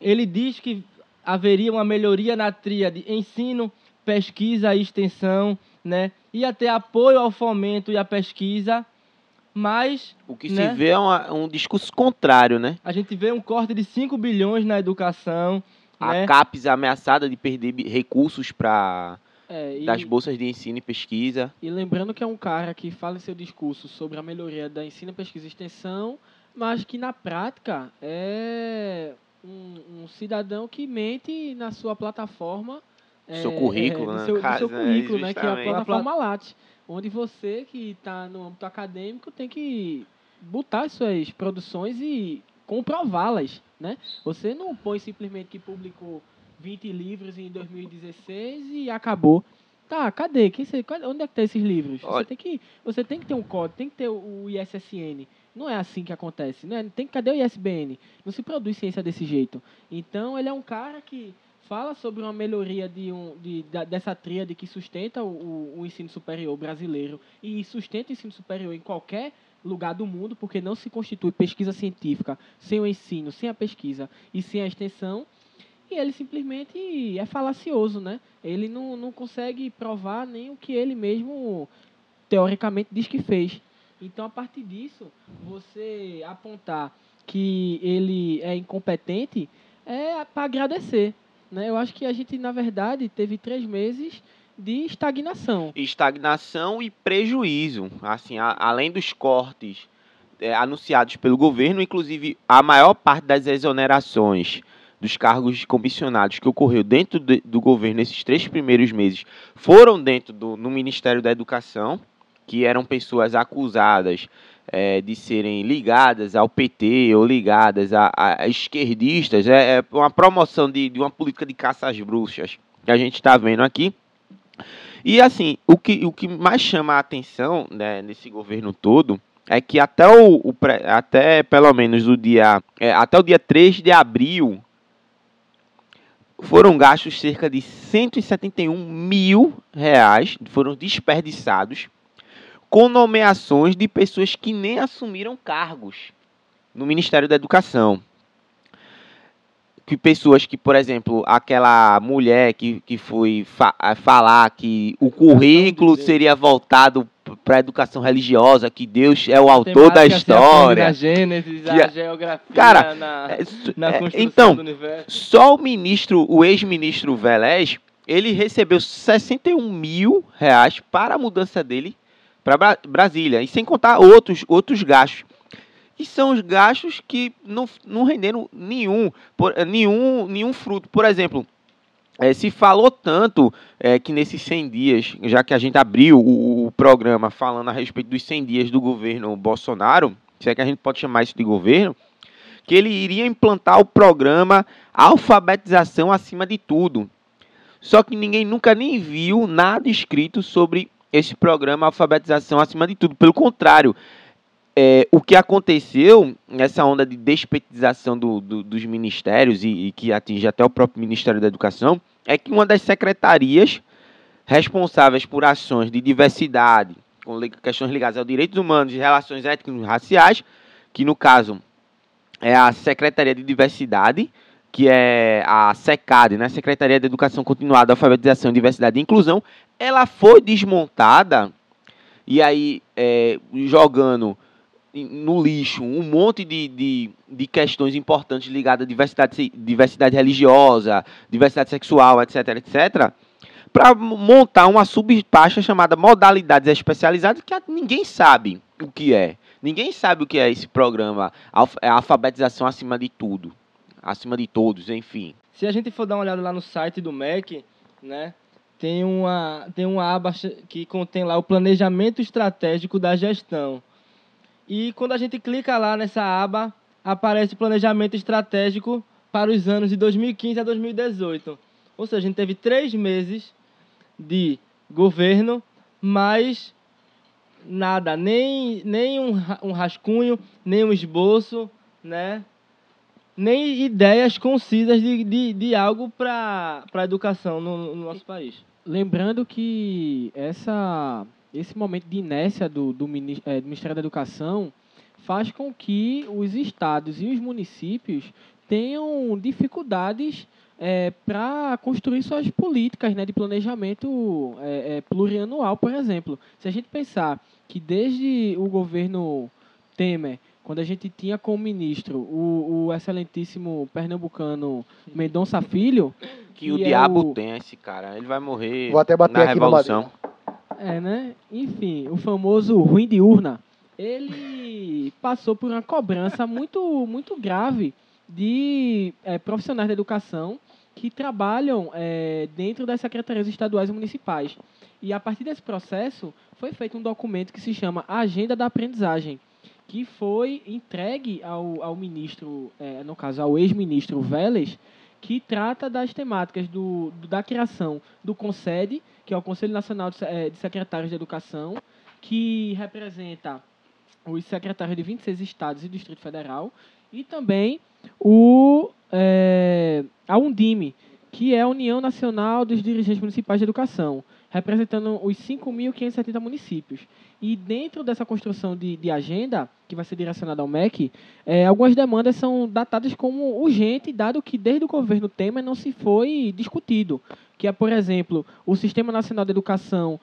Ele diz que haveria uma melhoria na tríade ensino, pesquisa e extensão, né? e até apoio ao fomento e à pesquisa, mas... O que né? se vê é uma, um discurso contrário, né? A gente vê um corte de 5 bilhões na educação, a né? CAPES ameaçada de perder recursos para É, e, das bolsas de ensino e pesquisa. e lembrando que é um cara que fala em seu discurso sobre a melhoria da ensino, pesquisa e extensão, mas que na prática é um, um cidadão que mente na sua plataforma. é, Seu currículo, é, né, no seu, no caso, seu é, currículo, né, que é a plataforma Lattes, onde você que está no âmbito acadêmico tem que botar suas produções e comprová-las, né? Você não põe simplesmente que publicou 20 livros em 2016 e acabou. Tá, cadê? Quem você, onde é que tá esses livros? Você tem que, você tem que ter um código, tem que ter o ISSN. Não é assim que acontece, né? Tem cadê o ISBN? Não se produz ciência desse jeito. Então ele é um cara que fala sobre uma melhoria de um, de, da- dessa tríade que sustenta o- o ensino superior brasileiro e sustenta o ensino superior em qualquer lugar do mundo, porque não se constitui pesquisa científica sem o ensino, sem a pesquisa e sem a extensão. E ele simplesmente é falacioso, né? Ele não, não consegue provar nem o que ele mesmo teoricamente diz que fez. Então, a partir disso, você apontar que ele é incompetente é para agradecer. Né? Eu acho que a gente, na verdade, teve três meses de estagnação. estagnação e prejuízo. Assim, a- além dos cortes é, anunciados pelo governo, inclusive a maior parte das exonerações dos cargos comissionados que ocorreu dentro de- do governo nesses três primeiros meses foram dentro do no Ministério da Educação, que eram pessoas acusadas é, de serem ligadas ao PT ou ligadas a, a- esquerdistas. É, é uma promoção de, de uma política de caça às bruxas que a gente está vendo aqui. E assim, o que, o que mais chama a atenção né, nesse governo todo é que até, o, o até pelo menos o dia, é, até o dia 3 de abril foram gastos cerca de 171 mil reais, foram desperdiçados com nomeações de pessoas que nem assumiram cargos no Ministério da Educação. Que pessoas que, por exemplo, aquela mulher que, que foi fa- falar que o currículo seria voltado para a educação religiosa, que Deus é o autor da assim, a história. Na Gênesis, Que a a- geografia, Cara, na, É, na é, construção então, do universo. só o ministro, o ex-ministro Velés, ele recebeu 61 mil reais para a mudança dele para Brasília, e sem contar outros, outros gastos. E são os gastos que não, não renderam nenhum, por- nenhum, nenhum fruto. Por exemplo, eh, se falou tanto eh, que nesses 100 dias, já que a gente abriu o, o programa falando a respeito dos 100 dias do governo Bolsonaro, se é que a gente pode chamar isso de governo, que ele iria implantar o programa Alfabetização acima de tudo. Só que ninguém nunca nem viu nada escrito sobre esse programa Alfabetização acima de tudo. Pelo contrário, é, o que aconteceu nessa onda de despetização do- do- dos ministérios e, e que atinge até o próprio Ministério da Educação é que uma das secretarias responsáveis por ações de diversidade, com questões ligadas aos direitos humanos e relações étnico-raciais, que no caso é a Secretaria de Diversidade, que é a SECAD, né? Secretaria de Educação Continuada, Alfabetização, Diversidade e Inclusão, ela foi desmontada e aí é, jogando no lixo um monte de, de, de questões importantes ligadas à diversidade, diversidade religiosa, diversidade sexual, etc, etc, para montar uma subpasta chamada Modalidades Especializadas, que ninguém sabe o que é. Ninguém sabe o que é esse programa, é alfabetização acima de tudo, acima de todos, enfim. Se a gente for dar uma olhada lá no site do MEC, né, tem uma, tem uma aba que contém lá o planejamento estratégico da gestão. E quando a gente clica lá nessa aba, aparece planejamento estratégico para os anos de 2015 a 2018. Ou seja, a gente teve três meses de governo, mas nada, nem, nem um, um rascunho, nem um esboço, né? nem ideias concisas de, de, de algo para a educação no, no nosso país. Lembrando que essa, esse momento de inércia do, do, eh, do Ministério da Educação faz com que os estados e os municípios tenham dificuldades para construir suas políticas né, de planejamento eh, eh, plurianual, por exemplo. Se a gente pensar que desde o governo Temer, quando a gente tinha como ministro o, o excelentíssimo pernambucano Mendonça Filho, Que o E é diabo o- tem esse cara, ele vai morrer Vou até bater na aqui no revolução. É, né? Enfim, o famoso ruim de urna, ele passou por uma cobrança muito, muito grave de eh, profissionais da educação que trabalham eh, dentro das secretarias estaduais e municipais. E a partir desse processo foi feito um documento que se chama Agenda da Aprendizagem, que foi entregue ao, ao ministro, eh, no caso ao ex-ministro Vélez, que trata das temáticas do, da criação do CONSED, que é o Conselho Nacional eh, de Secretários de Educação, que representa os secretários de 26 estados e Distrito Federal, e também o, eh, a Undime, que é a União Nacional dos Dirigentes Municipais de Educação, representando os 5.570 municípios. E dentro dessa construção de, de agenda, que vai ser direcionada ao MEC, eh, algumas demandas são datadas como urgente, dado que desde o governo Temer não se foi discutido. Que é, por exemplo, o Sistema Nacional de Educação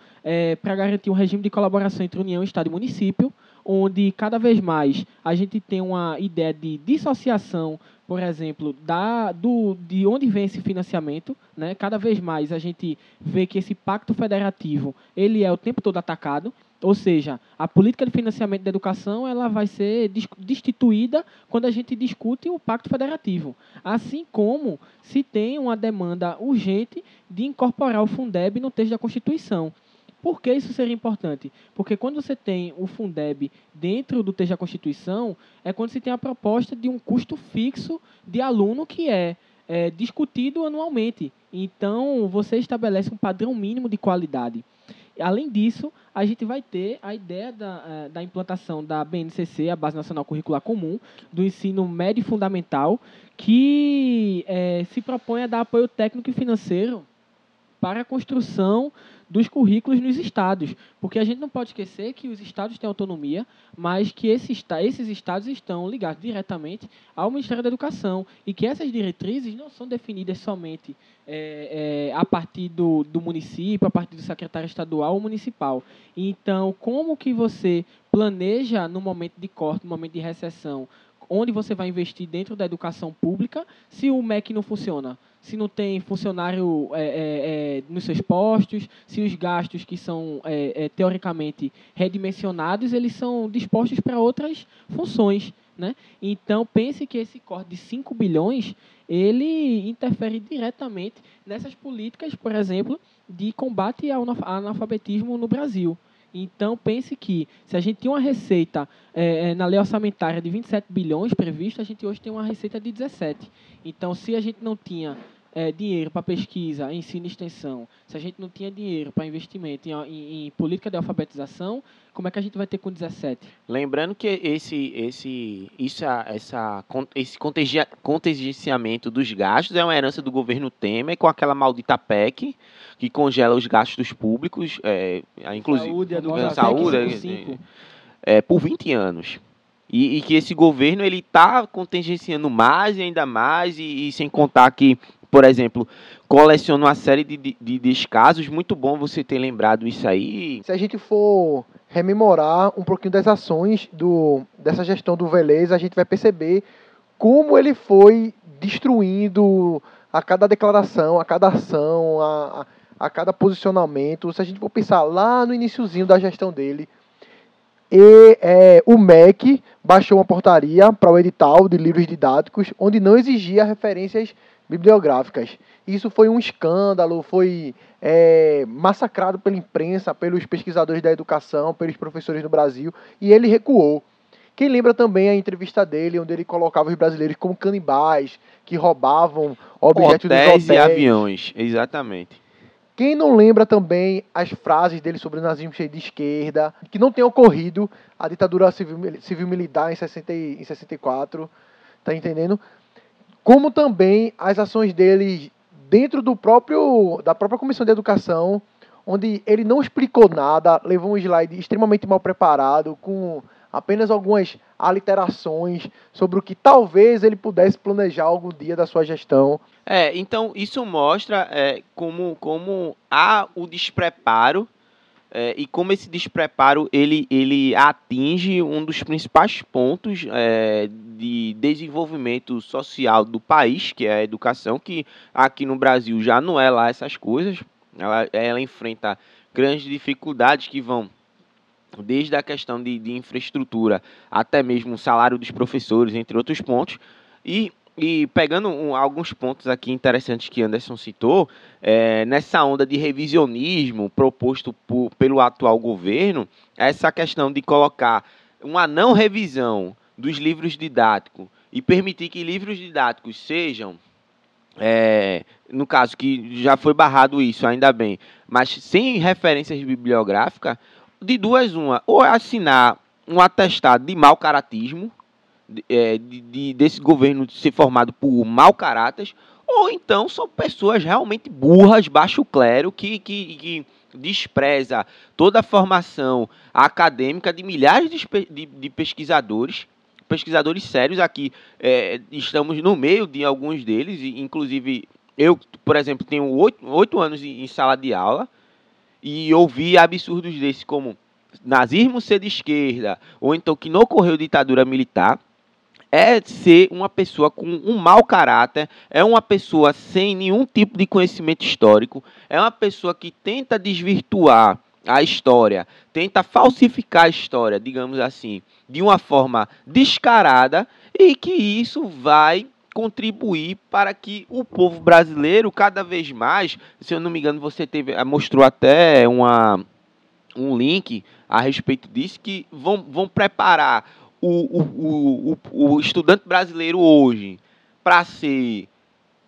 para garantir um regime de colaboração entre União, Estado e município, onde cada vez mais a gente tem uma ideia de dissociação, por exemplo, da, do, de onde vem esse financiamento. Né? Cada vez mais a gente vê que esse pacto federativo ele é o tempo todo atacado. Ou seja, a política de financiamento da educação ela vai ser destituída quando a gente discute o pacto federativo. Assim como se tem uma demanda urgente de incorporar o Fundeb no texto da Constituição. Por que isso seria importante? Porque quando você tem o Fundeb dentro do texto da Constituição, é quando se tem a proposta de um custo fixo de aluno que é, é discutido anualmente. Então, você estabelece um padrão mínimo de qualidade. Além disso, a gente vai ter a ideia da, eh, da implantação da BNCC, a Base Nacional Curricular Comum, do ensino médio e fundamental, que eh, se propõe a dar apoio técnico e financeiro para a construção dos currículos nos estados, porque a gente não pode esquecer que os estados têm autonomia, mas que esses, esses estados estão ligados diretamente ao Ministério da Educação e que essas diretrizes não são definidas somente é, é, a partir do, do município, a partir do secretário estadual ou municipal. Então, como que você planeja no momento de corte, no momento de recessão, onde você vai investir dentro da educação pública se o MEC não funciona? Se não tem funcionário é, é, é, nos seus postos, se os gastos que são é, é, teoricamente redimensionados, eles são dispostos para outras funções. Né? Então, pense que esse corte de 5 bilhões, ele interfere diretamente nessas políticas, por exemplo, de combate ao analfabetismo no Brasil. Então, pense que se a gente tinha uma receita é, é na lei orçamentária de 27 bilhões prevista, a gente hoje tem uma receita de 17. Então, se a gente não tinha é, dinheiro para pesquisa, ensino e extensão, se a gente não tinha dinheiro para investimento em, em, em, política de alfabetização, como é que a gente vai ter com 17? Lembrando que esse, esse, isso, essa, esse contingenciamento dos gastos é uma herança do governo Temer com aquela maldita PEC que congela os gastos públicos, é, inclusive saúde, educação, saúde, é, é, por 20 anos. E, e, que esse governo ele está contingenciando mais e ainda mais, e, e sem contar que por exemplo, coleciona uma série de, de, de descasos. Muito bom você ter lembrado isso aí. Se a gente for rememorar um pouquinho das ações do, dessa gestão do Velez, a gente vai perceber como ele foi destruindo a cada declaração, a cada ação, a, a, a cada posicionamento. Se a gente for pensar lá no iníciozinho da gestão dele, e é, o MEC baixou uma portaria para o edital de livros didáticos onde não exigia referências bibliográficas. Isso foi um escândalo, foi é, massacrado pela imprensa, pelos pesquisadores da educação, pelos professores no Brasil, e ele recuou. Quem lembra também a entrevista dele, onde ele colocava os brasileiros como canibais, que roubavam objetos hotéis dos hotéis. e aviões, exatamente. Quem não lembra também as frases dele sobre o nazismo cheio de esquerda, que não tem ocorrido a ditadura civil-militar civil em, 60, em 64, tá entendendo? Como também as ações dele dentro do próprio da própria comissão de educação, onde ele não explicou nada, levou um slide extremamente mal preparado com apenas algumas aliterações sobre o que talvez ele pudesse planejar algum dia da sua gestão. É, então isso mostra é, como, como há o despreparo é, e como esse despreparo ele, ele atinge um dos principais pontos é, de desenvolvimento social do país, que é a educação, que aqui no Brasil já não é lá essas coisas. Ela, ela enfrenta grandes dificuldades que vão desde a questão de, de infraestrutura até mesmo o salário dos professores, entre outros pontos. E e pegando um, alguns pontos aqui interessantes que Anderson citou, é, nessa onda de revisionismo proposto por, pelo atual governo, essa questão de colocar uma não revisão dos livros didáticos e permitir que livros didáticos sejam, é, no caso que já foi barrado isso, ainda bem, mas sem referências bibliográficas, de duas uma, ou assinar um atestado de mau caratismo, é, de, de, desse governo ser formado por mau caráter, ou então são pessoas realmente burras, baixo clero, que, que, que despreza toda a formação acadêmica de milhares de, de, de pesquisadores, pesquisadores sérios aqui. É, estamos no meio de alguns deles, inclusive eu, por exemplo, tenho oito, oito anos em, em sala de aula e ouvi absurdos desses como nazismo ser de esquerda, ou então que não ocorreu ditadura militar é ser uma pessoa com um mau caráter, é uma pessoa sem nenhum tipo de conhecimento histórico, é uma pessoa que tenta desvirtuar a história, tenta falsificar a história, digamos assim, de uma forma descarada e que isso vai contribuir para que o povo brasileiro cada vez mais, se eu não me engano, você teve mostrou até uma um link a respeito disso que vão, vão preparar o, o, o, o estudante brasileiro hoje para ser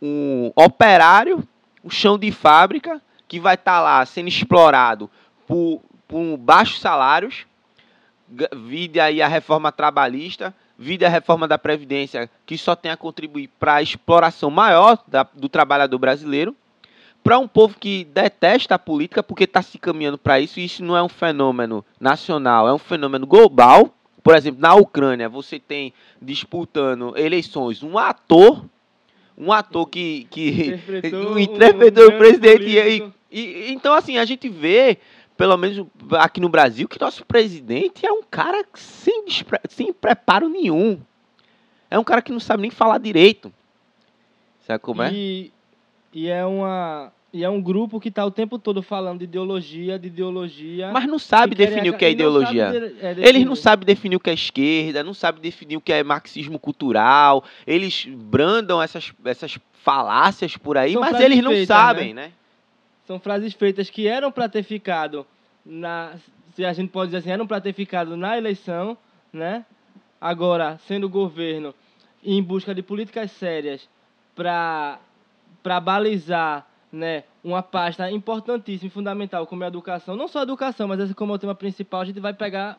um operário, um chão de fábrica, que vai estar tá lá sendo explorado por, por baixos salários, vide aí a reforma trabalhista, vide a reforma da Previdência, que só tem a contribuir para a exploração maior da, do trabalhador brasileiro, para um povo que detesta a política porque está se caminhando para isso, e isso não é um fenômeno nacional, é um fenômeno global. Por exemplo, na Ucrânia, você tem disputando eleições um ator, um ator que, que Interpretou interpretou um o presidente. E, e- então, assim, a gente vê, pelo menos aqui no Brasil, que nosso presidente é um cara sem, sem preparo nenhum. É um cara que não sabe nem falar direito. Sabe como é? E, e é uma e é um grupo que está o tempo todo falando de ideologia, de ideologia. Mas não sabe e querem definir o que é e não ideologia. de- é, Eles não sabem definir o que é esquerda, não sabem definir o que é marxismo cultural. Eles brandam essas, essas falácias por aí, São mas eles não feitas, sabem, né? São frases feitas que eram para ter ficado na, se a gente pode dizer assim, eram para ter ficado na eleição, né? Agora, sendo governo em busca de políticas sérias para para balizar, né, uma pasta importantíssima e fundamental como é a educação, não só a educação, mas esse como é o tema principal, a gente vai pegar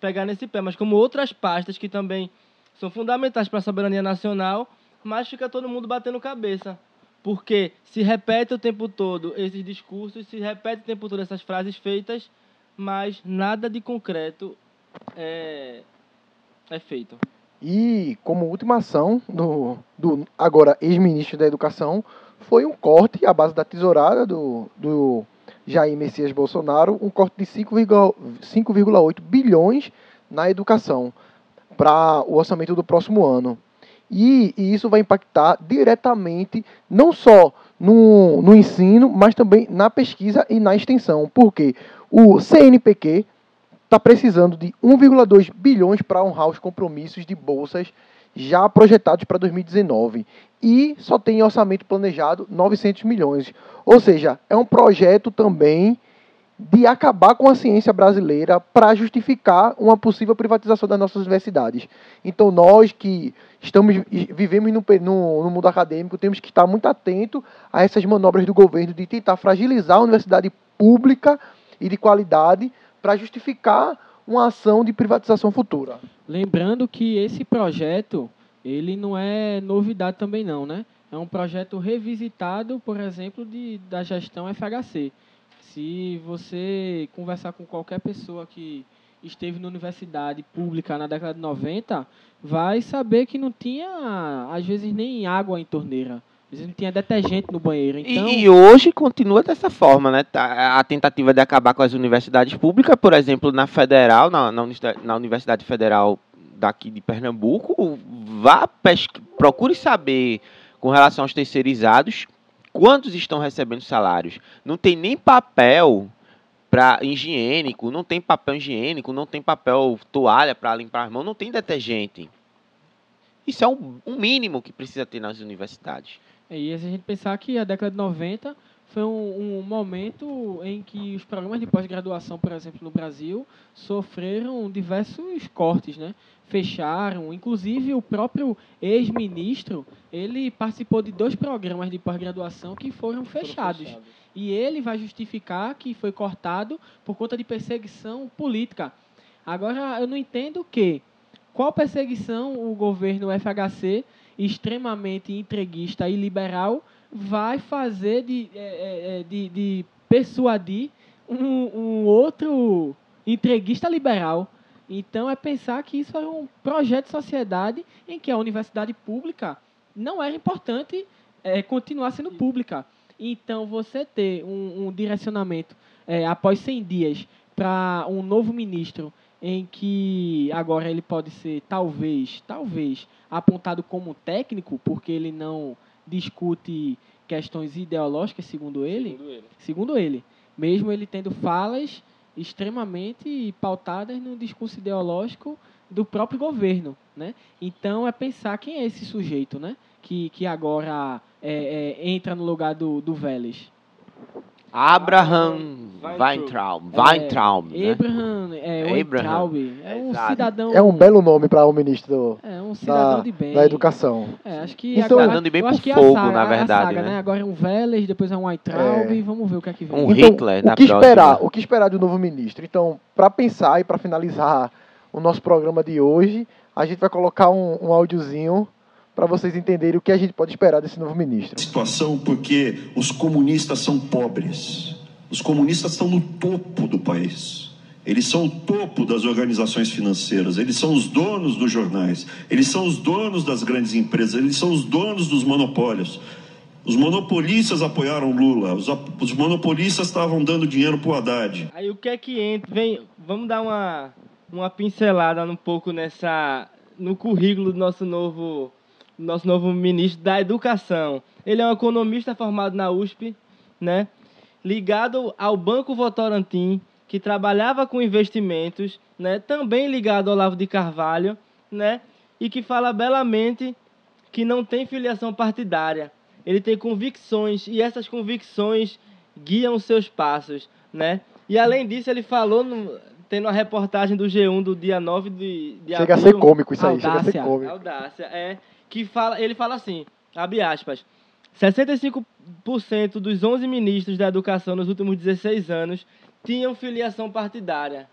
pegar nesse pé, mas como outras pastas que também são fundamentais para a soberania nacional, mas fica todo mundo batendo cabeça. Porque se repete o tempo todo esses discursos, se repete o tempo todo essas frases feitas, mas nada de concreto é, é feito. E como última ação do, do agora ex-ministro da Educação foi um corte à base da tesourada do, do Jair Messias Bolsonaro, um corte de 5,8 5,8 bilhões na educação para o orçamento do próximo ano. E, e isso vai impactar diretamente não só no, no ensino, mas também na pesquisa e na extensão. Porque o CNPq está precisando de 1,2 bilhões para honrar os compromissos de bolsas já projetados para 2019 e só tem orçamento planejado 900 milhões. Ou seja, é um projeto também de acabar com a ciência brasileira para justificar uma possível privatização das nossas universidades. Então nós que estamos vivemos no, no, no mundo acadêmico temos que estar muito atento a essas manobras do governo de tentar fragilizar a universidade pública e de qualidade para justificar uma ação de privatização futura. Lembrando que esse projeto, ele não é novidade também não, né? É um projeto revisitado, por exemplo, de, da gestão FHC. Se você conversar com qualquer pessoa que esteve na universidade pública na década de 90, vai saber que não tinha, às vezes, nem água em torneira. Vezes não tinha detergente no banheiro. E- Então, E, hoje continua dessa forma, né? Tá- A tentativa de acabar com as universidades públicas, por exemplo, na Federal, na, na Universidade- na Universidade Federal daqui de Pernambuco, vá pesqui- procure saber com relação aos terceirizados quantos estão recebendo salários. Não tem nem papel para higiênico, não tem papel higiênico, não tem papel toalha para limpar as mãos, não tem detergente. Isso é um, um mínimo que precisa ter nas universidades. E se a gente pensar que a década de 90 foi um, um momento em que os programas de pós-graduação, por exemplo, no Brasil, sofreram diversos cortes, né? Fecharam, inclusive o próprio ex-ministro, ele participou de dois programas de pós-graduação que foram fechados. E ele vai justificar que foi cortado por conta de perseguição política. Agora, eu não entendo que qual perseguição o governo FHC, extremamente entreguista e liberal, vai fazer de, é, é, é, de, de persuadir um, um outro entreguista liberal. Então, é pensar que isso era um projeto de sociedade em que a universidade pública não era importante é, continuar sendo pública. Então, você ter um, um direcionamento é, após 100 dias para um novo ministro em que agora ele pode ser, talvez, talvez, apontado como técnico, porque ele não discute questões ideológicas, segundo ele, Segundo ele. segundo ele, mesmo ele tendo falas extremamente pautadas no discurso ideológico do próprio governo, né? Então é pensar quem é esse sujeito, né? Que, que agora é, é, entra no lugar do, do Vélez. Abraham Weintraub. Weintraub. Weintraub, né? Abraham, é, Abraham. Weintraub, é um Exato. cidadão... É um belo nome para o ministro É um cidadão da, de bem. da educação. É, acho que Então- agora, Cidadão de bem por que é fogo, a saga, na a verdade, saga, né? Agora é um Vélez, depois é um Weintraub, É. e vamos ver o que é que vem. Um Hitler na o que próxima. esperar? O que esperar do novo ministro? Então, para pensar e para finalizar o nosso programa de hoje, a gente vai colocar um, um áudiozinho para vocês entenderem o que a gente pode esperar desse novo ministro. Situação porque os comunistas são pobres. Os comunistas estão no topo do país. Eles são o topo das organizações financeiras, eles são os donos dos jornais, eles são os donos das grandes empresas, eles são os donos dos monopólios. Os monopolistas apoiaram Lula, os, os monopolistas estavam dando dinheiro para o Haddad. Aí o que é que entra? Vem, vamos dar uma, uma pincelada um pouco nessa no currículo do nosso novo nosso novo ministro da Educação. Ele é um economista formado na USP, né? Ligado ao Banco Votorantim, que trabalhava com investimentos, né? Também ligado ao Olavo de Carvalho, né? E que fala belamente que não tem filiação partidária. Ele tem convicções e essas convicções guiam seus passos, né? E além disso, ele falou no, tendo uma reportagem do G1 do dia 9 de, de chega abril. a ser cômico isso aí, Audácia. chega a ser cômico. Audácia, é. Que fala, ele fala assim, abre aspas, 65% dos 11 ministros da educação nos últimos 16 anos tinham filiação partidária.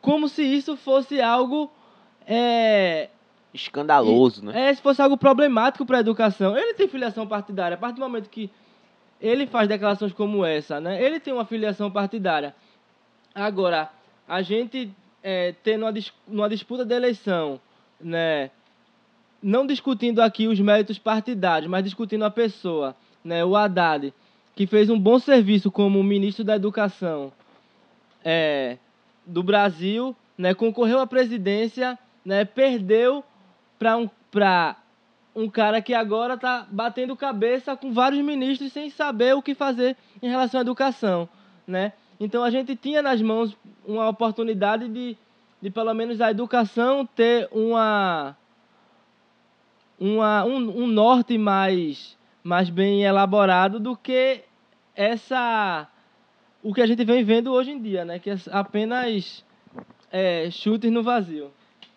Como se isso fosse algo... É, Escandaloso, né? é, se fosse algo problemático para a educação. Ele tem filiação partidária. A partir do momento que ele faz declarações como essa, né? Ele tem uma filiação partidária. Agora, a gente é, tendo uma, dis- numa disputa de eleição, né? Não discutindo aqui os méritos partidários, mas discutindo a pessoa, né? O Haddad, que fez um bom serviço como ministro da Educação é, do Brasil, né? Concorreu à presidência, né? Perdeu para um, um cara que agora está batendo cabeça com vários ministros sem saber o que fazer em relação à educação, né? Então a gente tinha nas mãos uma oportunidade de, de pelo menos a educação ter uma, uma um, um norte mais mais bem elaborado do que essa o que a gente vem vendo hoje em dia, né? Que é apenas é, chutes no vazio.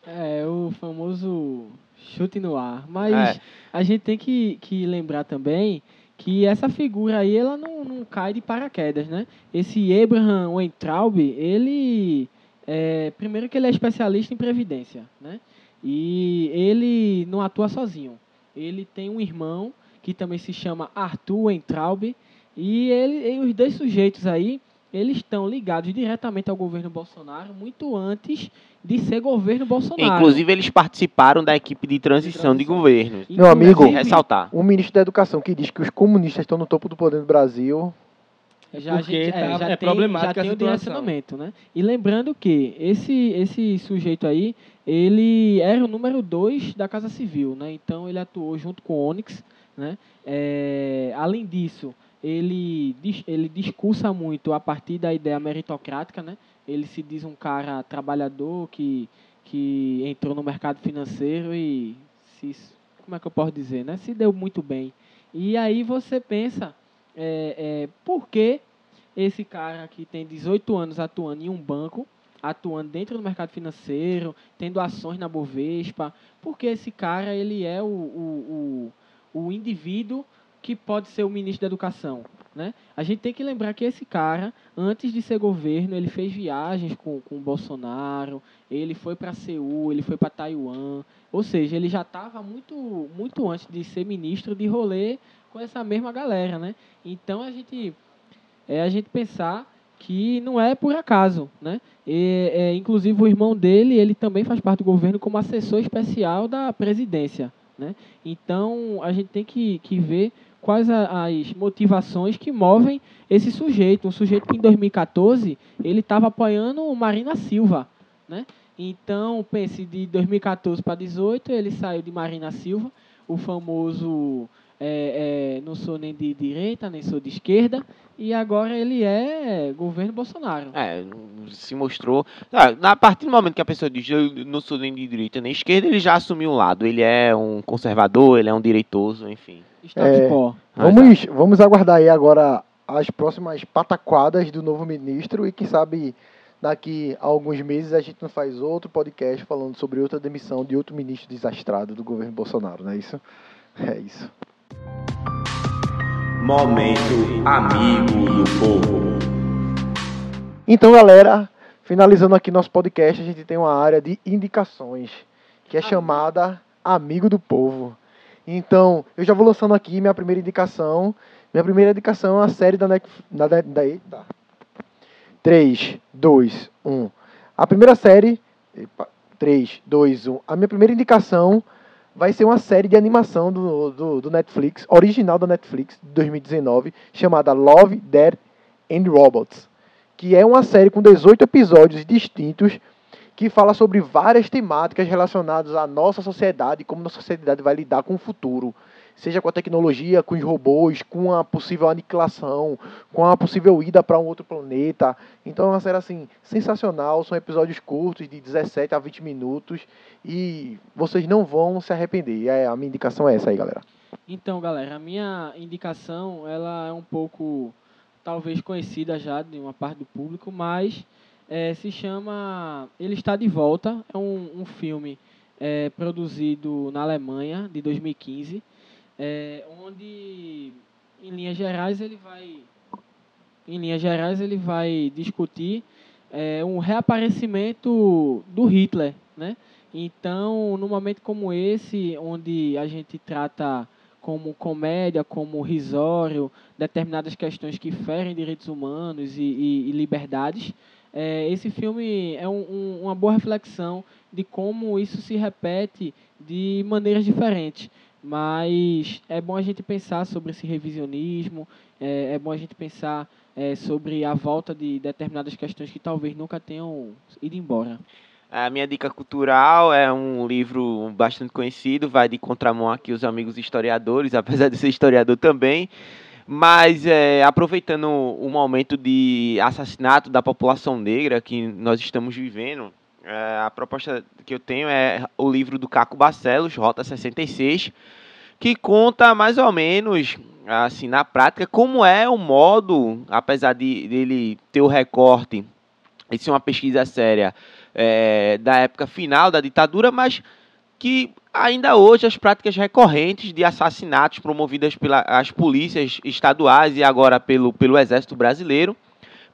É, o famoso chute no ar. Mas É. a gente tem que, que lembrar também que essa figura aí, ela não, não cai de paraquedas, né? Esse Abraham Weintraub, ele... É, primeiro que ele é especialista em previdência, né? E ele não atua sozinho. Ele tem um irmão que também se chama Arthur Weintraub. E, ele, e os dois sujeitos aí, eles estão ligados diretamente ao governo Bolsonaro muito antes de ser governo Bolsonaro. Inclusive, eles participaram da equipe de transição de, transição. governo. Meu amigo- ressaltar. Um ministro da Educação que diz que os comunistas estão no topo do poder no Brasil. já, a Porque gente, tá- é, já é tem, problemática já tem o direcionamento, né? E lembrando que esse, esse sujeito aí, ele era o número 2 da Casa Civil, né? Então ele atuou junto com o Onyx, né? É, além disso, ele, ele discursa muito a partir da ideia meritocrática, né? Ele se diz um cara trabalhador que, que entrou no mercado financeiro e se, como é que eu posso dizer, né? Se deu muito bem. E aí você pensa, é, é, por que esse cara que tem 18 anos atuando em um banco, atuando dentro do mercado financeiro, tendo ações na Bovespa, porque esse cara ele é o, o, o, o indivíduo que pode ser o ministro da Educação. Né? A gente tem que lembrar que esse cara, antes de ser governo, ele fez viagens com, com o Bolsonaro, ele foi para Seul, ele foi para Taiwan, ou seja, ele já estava muito, muito antes de ser ministro de rolê com essa mesma galera, né? Então a gente é a gente pensar que não é por acaso, né? E, é, inclusive o irmão dele, ele também faz parte do governo como assessor especial da presidência, né? Então a gente tem que, que ver quais as motivações que movem esse sujeito, um sujeito que em 2014 ele estava apoiando o Marina Silva, né? Então pense de 2014 para 2018 ele saiu de Marina Silva, o famoso é, é, não sou nem de direita, nem sou de esquerda, e agora ele é governo Bolsonaro. É, se mostrou. Ah, a partir do momento que a pessoa diz eu não sou nem de direita nem esquerda, ele já assumiu um lado. Ele é um conservador, ele é um direitoso, enfim. Status É, quo. Vamos, vamos aguardar aí agora as próximas pataquadas do novo ministro e quem sabe daqui a alguns meses a gente não faz outro podcast falando sobre outra demissão de outro ministro desastrado do governo Bolsonaro, não é isso? É isso. Momento Amigo do Povo. Então, galera, finalizando aqui nosso podcast, a gente tem uma área de indicações, que é chamada Amigo do Povo. Então, eu já vou lançando aqui minha primeira indicação. Minha primeira indicação é a série da Netflix. Da, da, eita. 3, 2, 1. A primeira série. Epa, 3, 2, 1. A minha primeira indicação vai ser uma série de animação do, do, do Netflix, original da Netflix, de 2019, chamada Love, Dead and Robots. Que é uma série com 18 episódios distintos que fala sobre várias temáticas relacionadas à nossa sociedade e como nossa sociedade vai lidar com o futuro. Seja com a tecnologia, com os robôs, com a possível aniquilação, com a possível ida para um outro planeta. Então é uma série assim sensacional, são episódios curtos de 17 a 20 minutos e vocês não vão se arrepender. É, a minha indicação é essa aí, galera. Então, galera, a minha indicação ela é um pouco talvez conhecida já de uma parte do público, mas é, se chama Ele Está de Volta. É um, um filme é, produzido na Alemanha, de 2015, é, onde, em linhas gerais, ele vai, em linhas gerais, ele vai discutir é, um reaparecimento do Hitler, né? Então, num momento como esse, onde a gente trata como comédia, como risório, determinadas questões que ferem direitos humanos e, e, e liberdades, é, esse filme é um, um, uma boa reflexão de como isso se repete de maneiras diferentes. Mas é bom a gente pensar sobre esse revisionismo, é, é bom a gente pensar é, sobre a volta de determinadas questões que talvez nunca tenham ido embora. A minha dica cultural é um livro bastante conhecido, vai de contramão aqui os amigos historiadores, apesar de ser historiador também. Mas é, aproveitando o momento de assassinato da população negra que nós estamos vivendo, é, a proposta que eu tenho é o livro do Caco Barcelos, Rota 66, que conta mais ou menos, assim, na prática, como é o modo, apesar de dele ter o recorte, isso é uma pesquisa séria, é, da época final da ditadura, mas que ainda hoje as práticas recorrentes de assassinatos promovidas pelas polícias estaduais e agora pelo, pelo Exército Brasileiro,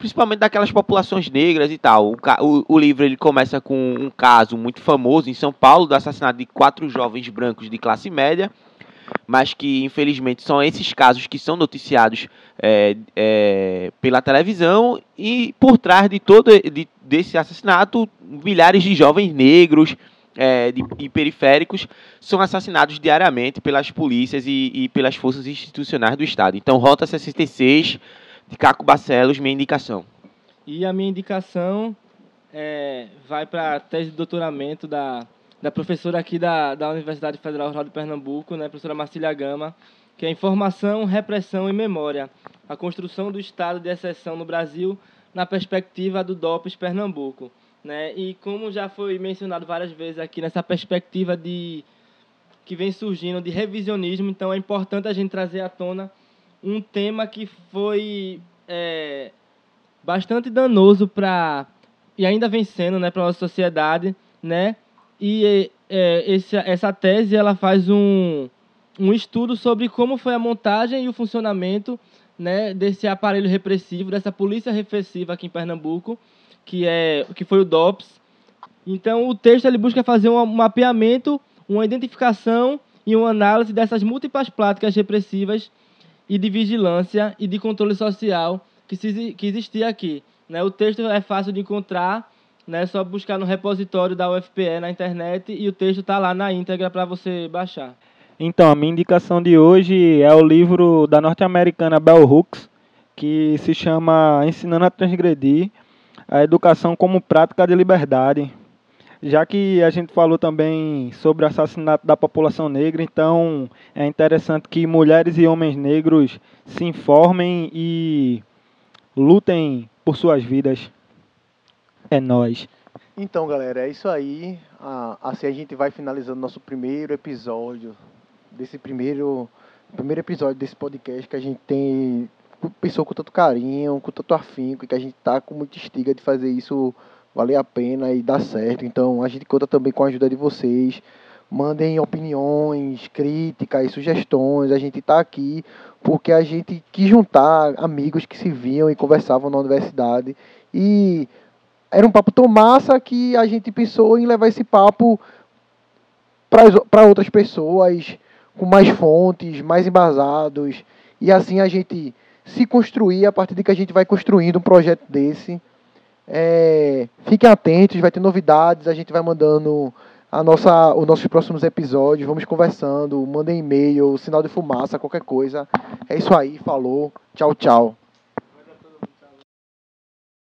principalmente daquelas populações negras e tal. O, o, o, livro ele começa com um caso muito famoso em São Paulo do assassinato de quatro jovens brancos de classe média, mas que infelizmente são esses casos que são noticiados é, é, pela televisão e por trás de todo de, desse assassinato milhares de jovens negros é, de, e periféricos são assassinados diariamente pelas polícias e, e, pelas forças institucionais do Estado. Então, Rota 66, de Caco Barcelos, minha indicação. E a minha indicação é, vai para a tese de doutoramento da, da professora aqui da, da Universidade Federal Rural de Pernambuco, né, professora Marcília Gama, que é Informação, Repressão e Memória, a construção do estado de exceção no Brasil na perspectiva do DOPS Pernambuco. Né? E como já foi mencionado várias vezes aqui nessa perspectiva de que vem surgindo de revisionismo, então é importante a gente trazer à tona um tema que foi é, bastante danoso para e ainda vem sendo, né, para nossa sociedade, né? E é, esse, essa tese ela faz um, um estudo sobre como foi a montagem e o funcionamento né, desse aparelho repressivo, dessa polícia repressiva aqui em Pernambuco, que, é, que foi o DOPS. Então, o texto ele busca fazer um mapeamento, uma identificação e uma análise dessas múltiplas práticas repressivas e de vigilância e de controle social que, se, que existia aqui. Né? O texto é fácil de encontrar, né? é só buscar no repositório da UFPE na internet e o texto está lá na íntegra para você baixar. Então, a minha indicação de hoje é o livro da norte-americana Bell Hooks, que se chama Ensinando a Transgredir, a educação como prática de liberdade. Já que a gente falou também sobre o assassinato da população negra, então é interessante que mulheres e homens negros se informem e lutem por suas vidas. É nós. Então, galera, é isso aí. Ah, assim a gente vai finalizando nosso primeiro episódio desse primeiro primeiro episódio desse podcast que a gente tem pensou com tanto carinho, com tanto afinco, que a gente tá com muita estiga de fazer isso valer a pena e dar certo. Então a gente conta também com a ajuda de vocês. Mandem opiniões, críticas, sugestões. A gente está aqui porque a gente quis juntar amigos que se viam e conversavam na universidade. E era um papo tão massa que a gente pensou em levar esse papo para outras pessoas com mais fontes, mais embasados, e assim a gente se construir a partir de que a gente vai construindo um projeto desse. É, fiquem atentos, vai ter novidades, a gente vai mandando a nossa, os nossos próximos episódios, vamos conversando, mandem e-mail, sinal de fumaça, qualquer coisa. É isso aí, falou, tchau, tchau.